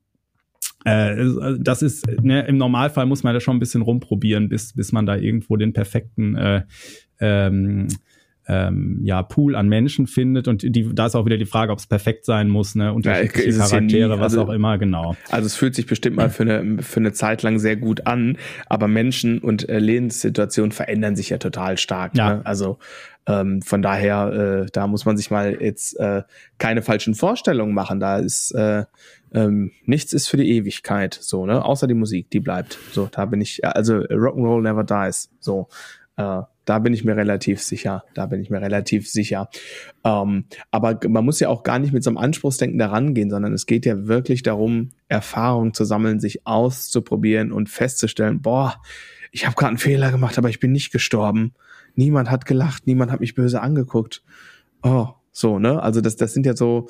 äh, das ist, ne, im Normalfall muss man da schon ein bisschen rumprobieren, bis, bis man da irgendwo den perfekten äh, ähm, ähm, ja, Pool an Menschen findet und die, da ist auch wieder die Frage, ob es perfekt sein muss, ne, unterschiedliche ja, Charaktere, ja nie, also, was auch immer, genau. Also es fühlt sich bestimmt mal für eine, für eine Zeit lang sehr gut an, aber Menschen und äh, Lebenssituationen verändern sich ja total stark. Ja. Ne? Also ähm, von daher, äh, da muss man sich mal jetzt äh, keine falschen Vorstellungen machen. Da ist äh, ähm, nichts ist für die Ewigkeit, so ne, außer die Musik, die bleibt. So, da bin ich, also Rock'n'Roll never dies. So, äh, da bin ich mir relativ sicher. Da bin ich mir relativ sicher. Ähm, aber man muss ja auch gar nicht mit so einem Anspruchsdenken daran gehen, sondern es geht ja wirklich darum, Erfahrung zu sammeln, sich auszuprobieren und festzustellen, boah, ich habe gerade einen Fehler gemacht, aber ich bin nicht gestorben. Niemand hat gelacht, niemand hat mich böse angeguckt. Oh, so, ne? Also das, das sind ja so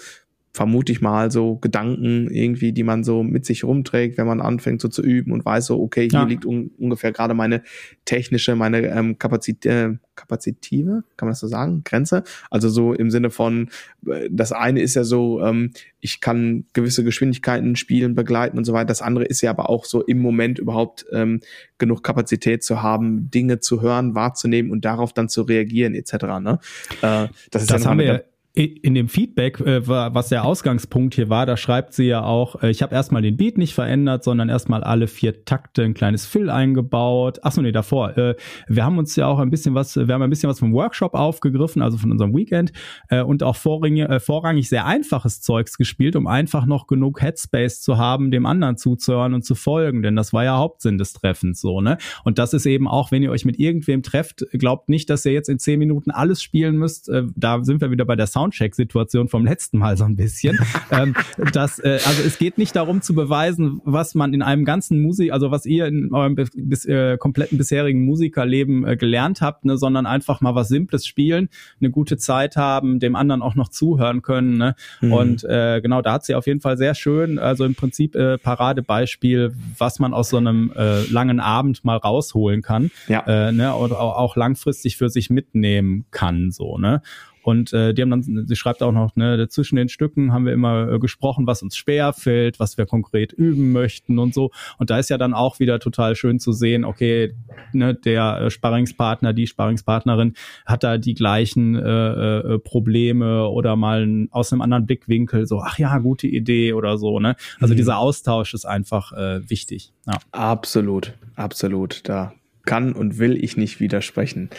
vermute ich mal, so Gedanken irgendwie, die man so mit sich rumträgt, wenn man anfängt so zu üben und weiß so, okay, hier ja. liegt un ungefähr gerade meine technische, meine ähm, Kapazität, äh, Kapazitive, kann man das so sagen, Grenze. Also so im Sinne von, äh, das eine ist ja so, ähm, ich kann gewisse Geschwindigkeiten spielen, begleiten und so weiter. Das andere ist ja aber auch so im Moment überhaupt ähm, genug Kapazität zu haben, Dinge zu hören, wahrzunehmen und darauf dann zu reagieren etc. Ne? Äh, das ist das ja haben wir in dem Feedback, äh, was der Ausgangspunkt hier war, da schreibt sie ja auch, äh, ich habe erstmal den Beat nicht verändert, sondern erstmal alle vier Takte ein kleines Fill eingebaut. Achso, nee, davor. Äh, wir haben uns ja auch ein bisschen was, wir haben ein bisschen was vom Workshop aufgegriffen, also von unserem Weekend, und auch vorrangig, sehr einfaches Zeugs gespielt, um einfach noch genug Headspace zu haben, dem anderen zuzuhören und zu folgen, denn das war ja Hauptsinn des Treffens so, ne? Und das ist eben auch, wenn ihr euch mit irgendwem trefft, glaubt nicht, dass ihr jetzt in zehn Minuten alles spielen müsst. Da sind wir wieder bei der Sound Soundcheck-Situation vom letzten Mal so ein bisschen. (laughs) ähm, das, äh, also es geht nicht darum zu beweisen, was man in einem ganzen Musik, also was ihr in eurem bis, äh, kompletten bisherigen Musikerleben äh, gelernt habt, ne, sondern einfach mal was Simples spielen, eine gute Zeit haben, dem anderen auch noch zuhören können. Ne? Mhm. Und äh, genau, da hat sie auf jeden Fall sehr schön, also im Prinzip äh, Paradebeispiel, was man aus so einem äh, langen Abend mal rausholen kann. Ja. Äh, ne, und auch, auch langfristig für sich mitnehmen kann. so ne und äh, die haben dann, sie schreibt auch noch, ne, zwischen den Stücken haben wir immer äh, gesprochen, was uns schwer fällt, was wir konkret üben möchten und so. Und da ist ja dann auch wieder total schön zu sehen, okay, ne, der äh, Sparringspartner, die Sparringspartnerin hat da die gleichen äh, äh, Probleme oder mal aus einem anderen Blickwinkel so, ach ja, gute Idee oder so. Ne? Also mhm. dieser Austausch ist einfach äh, wichtig. Ja. Absolut, absolut. Da kann und will ich nicht widersprechen.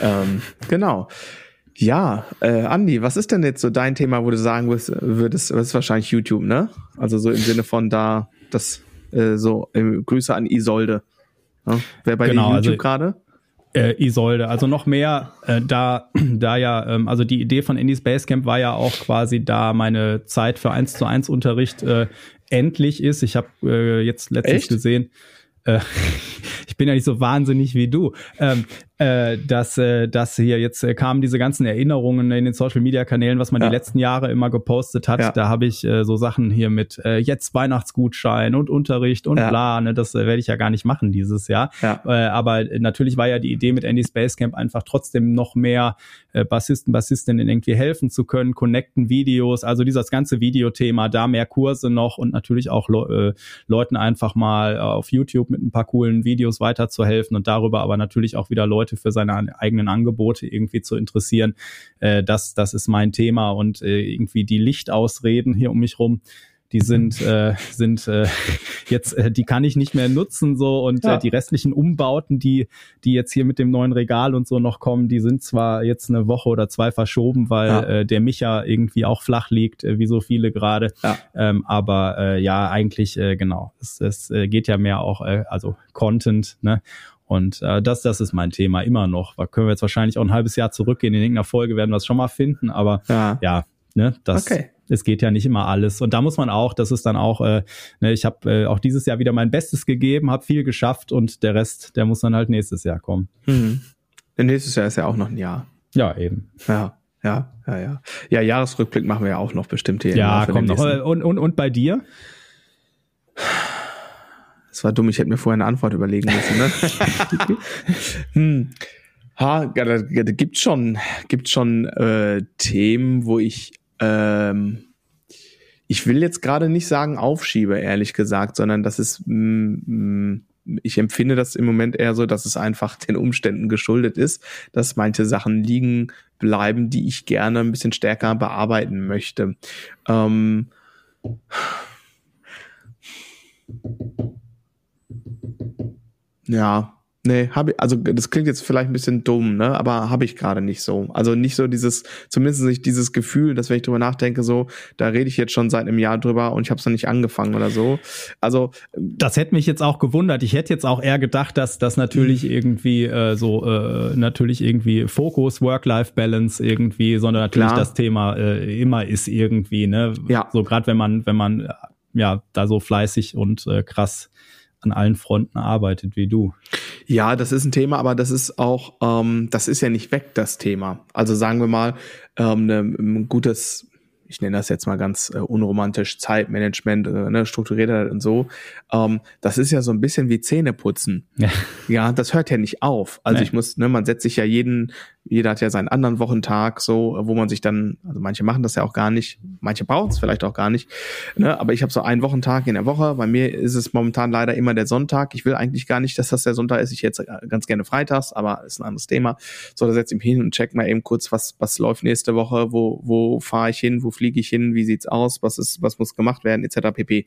Ähm, genau. Ja, äh, Andi, was ist denn jetzt so dein Thema, wo du sagen würdest, würdest das ist wahrscheinlich YouTube, ne? Also so im Sinne von da, das äh, so äh, Grüße an Isolde. Ne? Wer bei genau, YouTube also, gerade? Äh, Isolde, also noch mehr, äh, da, (clears throat) da ja, ähm, also die Idee von Indies Basecamp war ja auch quasi, da meine Zeit für 1 zu 1 Unterricht äh, endlich ist. Ich habe äh, jetzt letztlich Echt? gesehen, äh, (laughs) ich bin ja nicht so wahnsinnig wie du. Ähm, äh, dass, äh, dass hier jetzt äh, kamen diese ganzen Erinnerungen in den Social Media Kanälen, was man ja. die letzten Jahre immer gepostet hat. Ja. Da habe ich äh, so Sachen hier mit äh, jetzt Weihnachtsgutschein und Unterricht und ja. bla, ne, das äh, werde ich ja gar nicht machen dieses Jahr. Ja. Äh, aber natürlich war ja die Idee mit Andy Space Camp einfach trotzdem noch mehr äh, Bassisten, Bassistinnen irgendwie helfen zu können, connecten Videos, also dieses ganze Videothema, da mehr Kurse noch und natürlich auch Le äh, Leuten einfach mal auf YouTube mit ein paar coolen Videos weiterzuhelfen und darüber aber natürlich auch wieder Leute Leute für seine eigenen Angebote irgendwie zu interessieren. Äh, das, das ist mein Thema und äh, irgendwie die Lichtausreden hier um mich rum, die sind äh, sind äh, jetzt äh, die kann ich nicht mehr nutzen so und ja. äh, die restlichen Umbauten die die jetzt hier mit dem neuen Regal und so noch kommen die sind zwar jetzt eine Woche oder zwei verschoben weil ja. äh, der Micha irgendwie auch flach liegt äh, wie so viele gerade ja. ähm, aber äh, ja eigentlich äh, genau es, es äh, geht ja mehr auch äh, also Content ne und äh, das, das ist mein Thema immer noch. Da können wir jetzt wahrscheinlich auch ein halbes Jahr zurückgehen. In irgendeiner Folge werden wir es schon mal finden, aber ja, ja ne, das. Okay. Es geht ja nicht immer alles. Und da muss man auch, das ist dann auch, äh, ne, ich habe äh, auch dieses Jahr wieder mein Bestes gegeben, habe viel geschafft und der Rest, der muss dann halt nächstes Jahr kommen. Mhm. Nächstes Jahr ist ja auch noch ein Jahr. Ja, eben. Ja, ja, ja, ja. Ja, Jahresrückblick machen wir ja auch noch bestimmt hier. Ja, kommt noch. Und, und, und bei dir? Das war dumm, ich hätte mir vorher eine Antwort überlegen müssen. Ne? (laughs) hm. Ha, da, da gibt schon, gibt schon äh, Themen, wo ich ähm, ich will jetzt gerade nicht sagen aufschiebe, ehrlich gesagt, sondern das ist mm, mm, ich empfinde das im Moment eher so, dass es einfach den Umständen geschuldet ist, dass manche Sachen liegen bleiben, die ich gerne ein bisschen stärker bearbeiten möchte. Ähm, ja, Nee, habe ich, also das klingt jetzt vielleicht ein bisschen dumm, ne? Aber habe ich gerade nicht so. Also nicht so dieses, zumindest nicht dieses Gefühl, dass wenn ich drüber nachdenke, so, da rede ich jetzt schon seit einem Jahr drüber und ich habe es noch nicht angefangen oder so. Also das hätte mich jetzt auch gewundert. Ich hätte jetzt auch eher gedacht, dass das natürlich mhm. irgendwie äh, so äh, natürlich irgendwie Fokus, Work-Life-Balance irgendwie, sondern natürlich Klar. das Thema äh, immer ist irgendwie, ne? Ja. So gerade wenn man wenn man ja da so fleißig und äh, krass an allen Fronten arbeitet wie du. Ja, das ist ein Thema, aber das ist auch, ähm, das ist ja nicht weg, das Thema. Also sagen wir mal, ähm, ne, ein gutes ich nenne das jetzt mal ganz äh, unromantisch, Zeitmanagement, äh, ne, strukturiert und so. Ähm, das ist ja so ein bisschen wie Zähneputzen. Ja, ja das hört ja nicht auf. Also nee. ich muss, ne, man setzt sich ja jeden, jeder hat ja seinen anderen Wochentag, so, wo man sich dann, also manche machen das ja auch gar nicht, manche brauchen es vielleicht auch gar nicht. Ne, aber ich habe so einen Wochentag in der Woche. Bei mir ist es momentan leider immer der Sonntag. Ich will eigentlich gar nicht, dass das der Sonntag ist. Ich jetzt ganz gerne freitags, aber ist ein anderes Thema. So, da setze ich mich hin und check mal eben kurz, was, was läuft nächste Woche, wo, wo fahre ich hin, wo fliege ich hin, wie sieht's aus, was ist, was muss gemacht werden, etc. pp.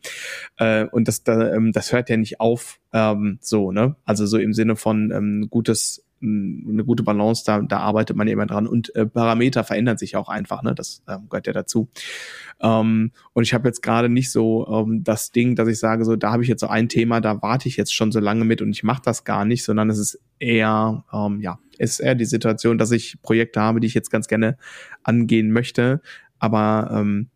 Äh, und das, da, ähm, das hört ja nicht auf, ähm, so, ne? Also so im Sinne von ähm, gutes eine gute Balance, da, da arbeitet man immer dran und äh, Parameter verändern sich auch einfach, ne? Das ähm, gehört ja dazu. Ähm, und ich habe jetzt gerade nicht so ähm, das Ding, dass ich sage, so da habe ich jetzt so ein Thema, da warte ich jetzt schon so lange mit und ich mache das gar nicht, sondern es ist eher, ähm, ja, ist eher die Situation, dass ich Projekte habe, die ich jetzt ganz gerne angehen möchte, aber ähm,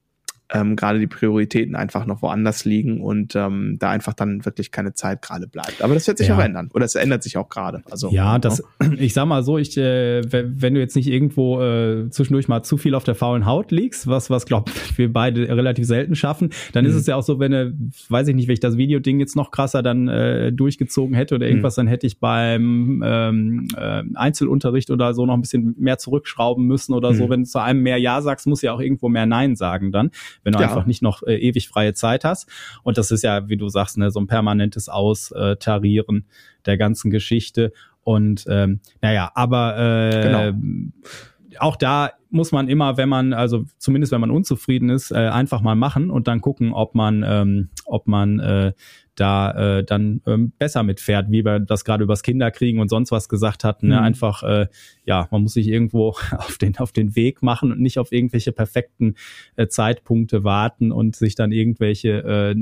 ähm, gerade die Prioritäten einfach noch woanders liegen und ähm, da einfach dann wirklich keine Zeit gerade bleibt. Aber das wird sich ja. auch ändern oder es ändert sich auch gerade. Also ja, das ja. (clears throat) ich sag mal so, ich äh, wenn du jetzt nicht irgendwo äh, zwischendurch mal zu viel auf der faulen Haut liegst, was was glaubt (laughs) wir beide relativ selten schaffen, dann mhm. ist es ja auch so, wenn du, weiß ich nicht, wenn ich das Videoding jetzt noch krasser dann äh, durchgezogen hätte oder irgendwas, mhm. dann hätte ich beim ähm, äh, Einzelunterricht oder so noch ein bisschen mehr zurückschrauben müssen oder mhm. so. Wenn du zu einem mehr Ja sagst, muss ja auch irgendwo mehr Nein sagen dann wenn du ja. einfach nicht noch äh, ewig freie Zeit hast. Und das ist ja, wie du sagst, ne, so ein permanentes Austarieren der ganzen Geschichte. Und ähm, naja, aber äh, genau. auch da muss man immer, wenn man, also zumindest wenn man unzufrieden ist, äh, einfach mal machen und dann gucken, ob man, ähm, ob man äh, da äh, dann ähm, besser mitfährt, wie wir das gerade übers Kinderkriegen und sonst was gesagt hatten. Ne? Mhm. Einfach, äh, ja, man muss sich irgendwo (laughs) auf den, auf den Weg machen und nicht auf irgendwelche perfekten äh, Zeitpunkte warten und sich dann irgendwelche äh,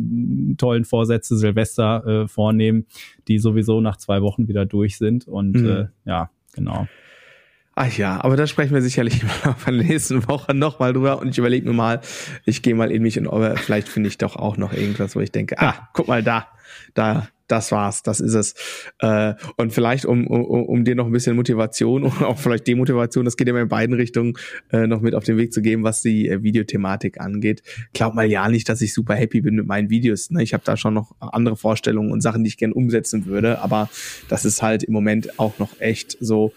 tollen Vorsätze Silvester äh, vornehmen, die sowieso nach zwei Wochen wieder durch sind. Und mhm. äh, ja, genau. Ach ja, aber da sprechen wir sicherlich (laughs) in der nächsten Woche nochmal drüber und ich überlege mir mal, ich gehe mal in mich und vielleicht finde ich doch auch noch irgendwas, wo ich denke, ah, guck mal da, da, das war's, das ist es. Äh, und vielleicht, um, um, um dir noch ein bisschen Motivation (laughs) und auch vielleicht Demotivation, das geht immer in beiden Richtungen, äh, noch mit auf den Weg zu geben, was die äh, Videothematik angeht. Glaub mal ja nicht, dass ich super happy bin mit meinen Videos. Ne? Ich habe da schon noch andere Vorstellungen und Sachen, die ich gern umsetzen würde, aber das ist halt im Moment auch noch echt so,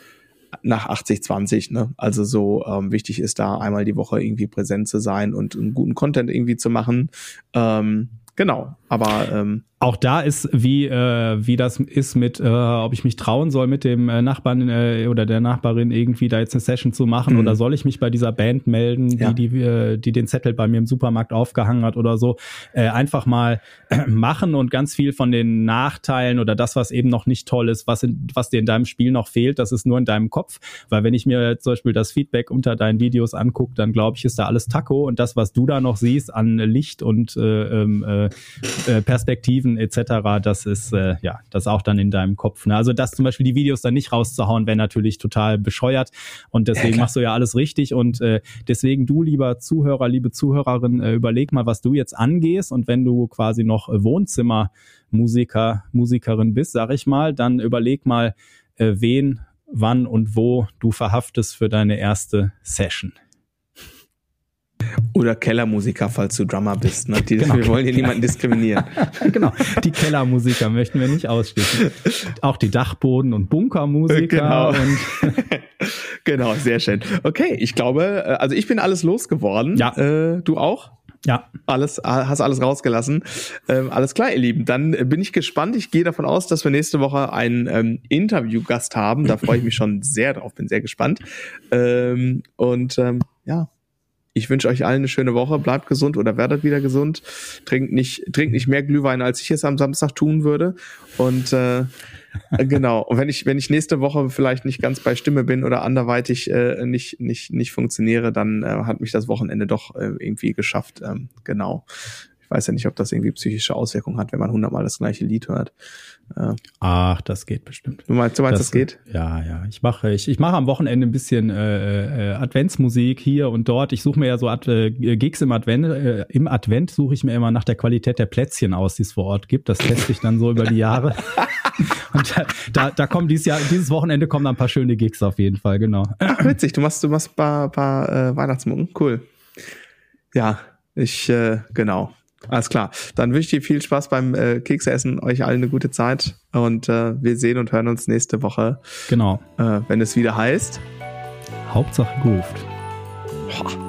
nach 80-20, ne? Also so ähm, wichtig ist da einmal die Woche irgendwie präsent zu sein und einen guten Content irgendwie zu machen. Ähm, genau, aber ähm, auch da ist, wie, äh, wie das ist mit, äh, ob ich mich trauen soll, mit dem äh, Nachbarn äh, oder der Nachbarin irgendwie da jetzt eine Session zu machen mhm. oder soll ich mich bei dieser Band melden, ja. die, die, äh, die den Zettel bei mir im Supermarkt aufgehangen hat oder so. Äh, einfach mal äh, (clears throat) machen und ganz viel von den Nachteilen oder das, was eben noch nicht toll ist, was, in, was dir in deinem Spiel noch fehlt, das ist nur in deinem Kopf. Weil wenn ich mir zum Beispiel das Feedback unter deinen Videos angucke, dann glaube ich, ist da alles Taco und das, was du da noch siehst an Licht und äh, ähm, äh, äh, Perspektiven, Perspektiven etc., das ist äh, ja das auch dann in deinem Kopf. Ne? Also das zum Beispiel die Videos dann nicht rauszuhauen, wäre natürlich total bescheuert und deswegen ja, machst du ja alles richtig und äh, deswegen du lieber Zuhörer, liebe Zuhörerin, äh, überleg mal, was du jetzt angehst und wenn du quasi noch Wohnzimmermusiker, Musikerin bist, sag ich mal, dann überleg mal, äh, wen, wann und wo du verhaftest für deine erste Session. Oder Kellermusiker, falls du Drummer bist. Ne? Die, genau. Wir wollen hier niemanden diskriminieren. (laughs) genau, die Kellermusiker möchten wir nicht ausschließen. Auch die Dachboden- und Bunkermusiker. Genau. Und (laughs) genau, sehr schön. Okay, ich glaube, äh, also ich bin alles losgeworden. Ja. Äh, du auch? Ja. Alles, hast alles rausgelassen. Ähm, alles klar, ihr Lieben. Dann bin ich gespannt. Ich gehe davon aus, dass wir nächste Woche einen ähm, Interviewgast haben. Da freue ich mich schon sehr drauf, bin sehr gespannt. Ähm, und ähm, ja, ich wünsche euch allen eine schöne Woche. Bleibt gesund oder werdet wieder gesund. Trinkt nicht, trinkt nicht mehr Glühwein, als ich es am Samstag tun würde. Und äh, (laughs) genau. Und wenn ich, wenn ich nächste Woche vielleicht nicht ganz bei Stimme bin oder anderweitig äh, nicht, nicht, nicht funktioniere, dann äh, hat mich das Wochenende doch äh, irgendwie geschafft. Ähm, genau. Ich weiß ja nicht, ob das irgendwie psychische Auswirkungen hat, wenn man hundertmal das gleiche Lied hört. Äh, Ach, das geht bestimmt. Du meinst, du meinst das, das geht? Ja, ja. Ich mache, ich, ich mache am Wochenende ein bisschen äh, äh, Adventsmusik hier und dort. Ich suche mir ja so Ad, äh, Gigs im Advent. Äh, Im Advent suche ich mir immer nach der Qualität der Plätzchen aus, die es vor Ort gibt. Das teste ich dann so über die Jahre. (laughs) und da, da, da kommen dieses Jahr, dieses Wochenende kommen dann ein paar schöne Gigs auf jeden Fall, genau. Ach, witzig. Du machst, du machst ein paar, paar äh, Weihnachtsmucken. Cool. Ja, ich, äh, genau. Alles klar. Dann wünsche ich dir viel Spaß beim äh, Kekseessen, euch allen eine gute Zeit und äh, wir sehen und hören uns nächste Woche. Genau. Äh, wenn es wieder heißt. Hauptsache. Boah.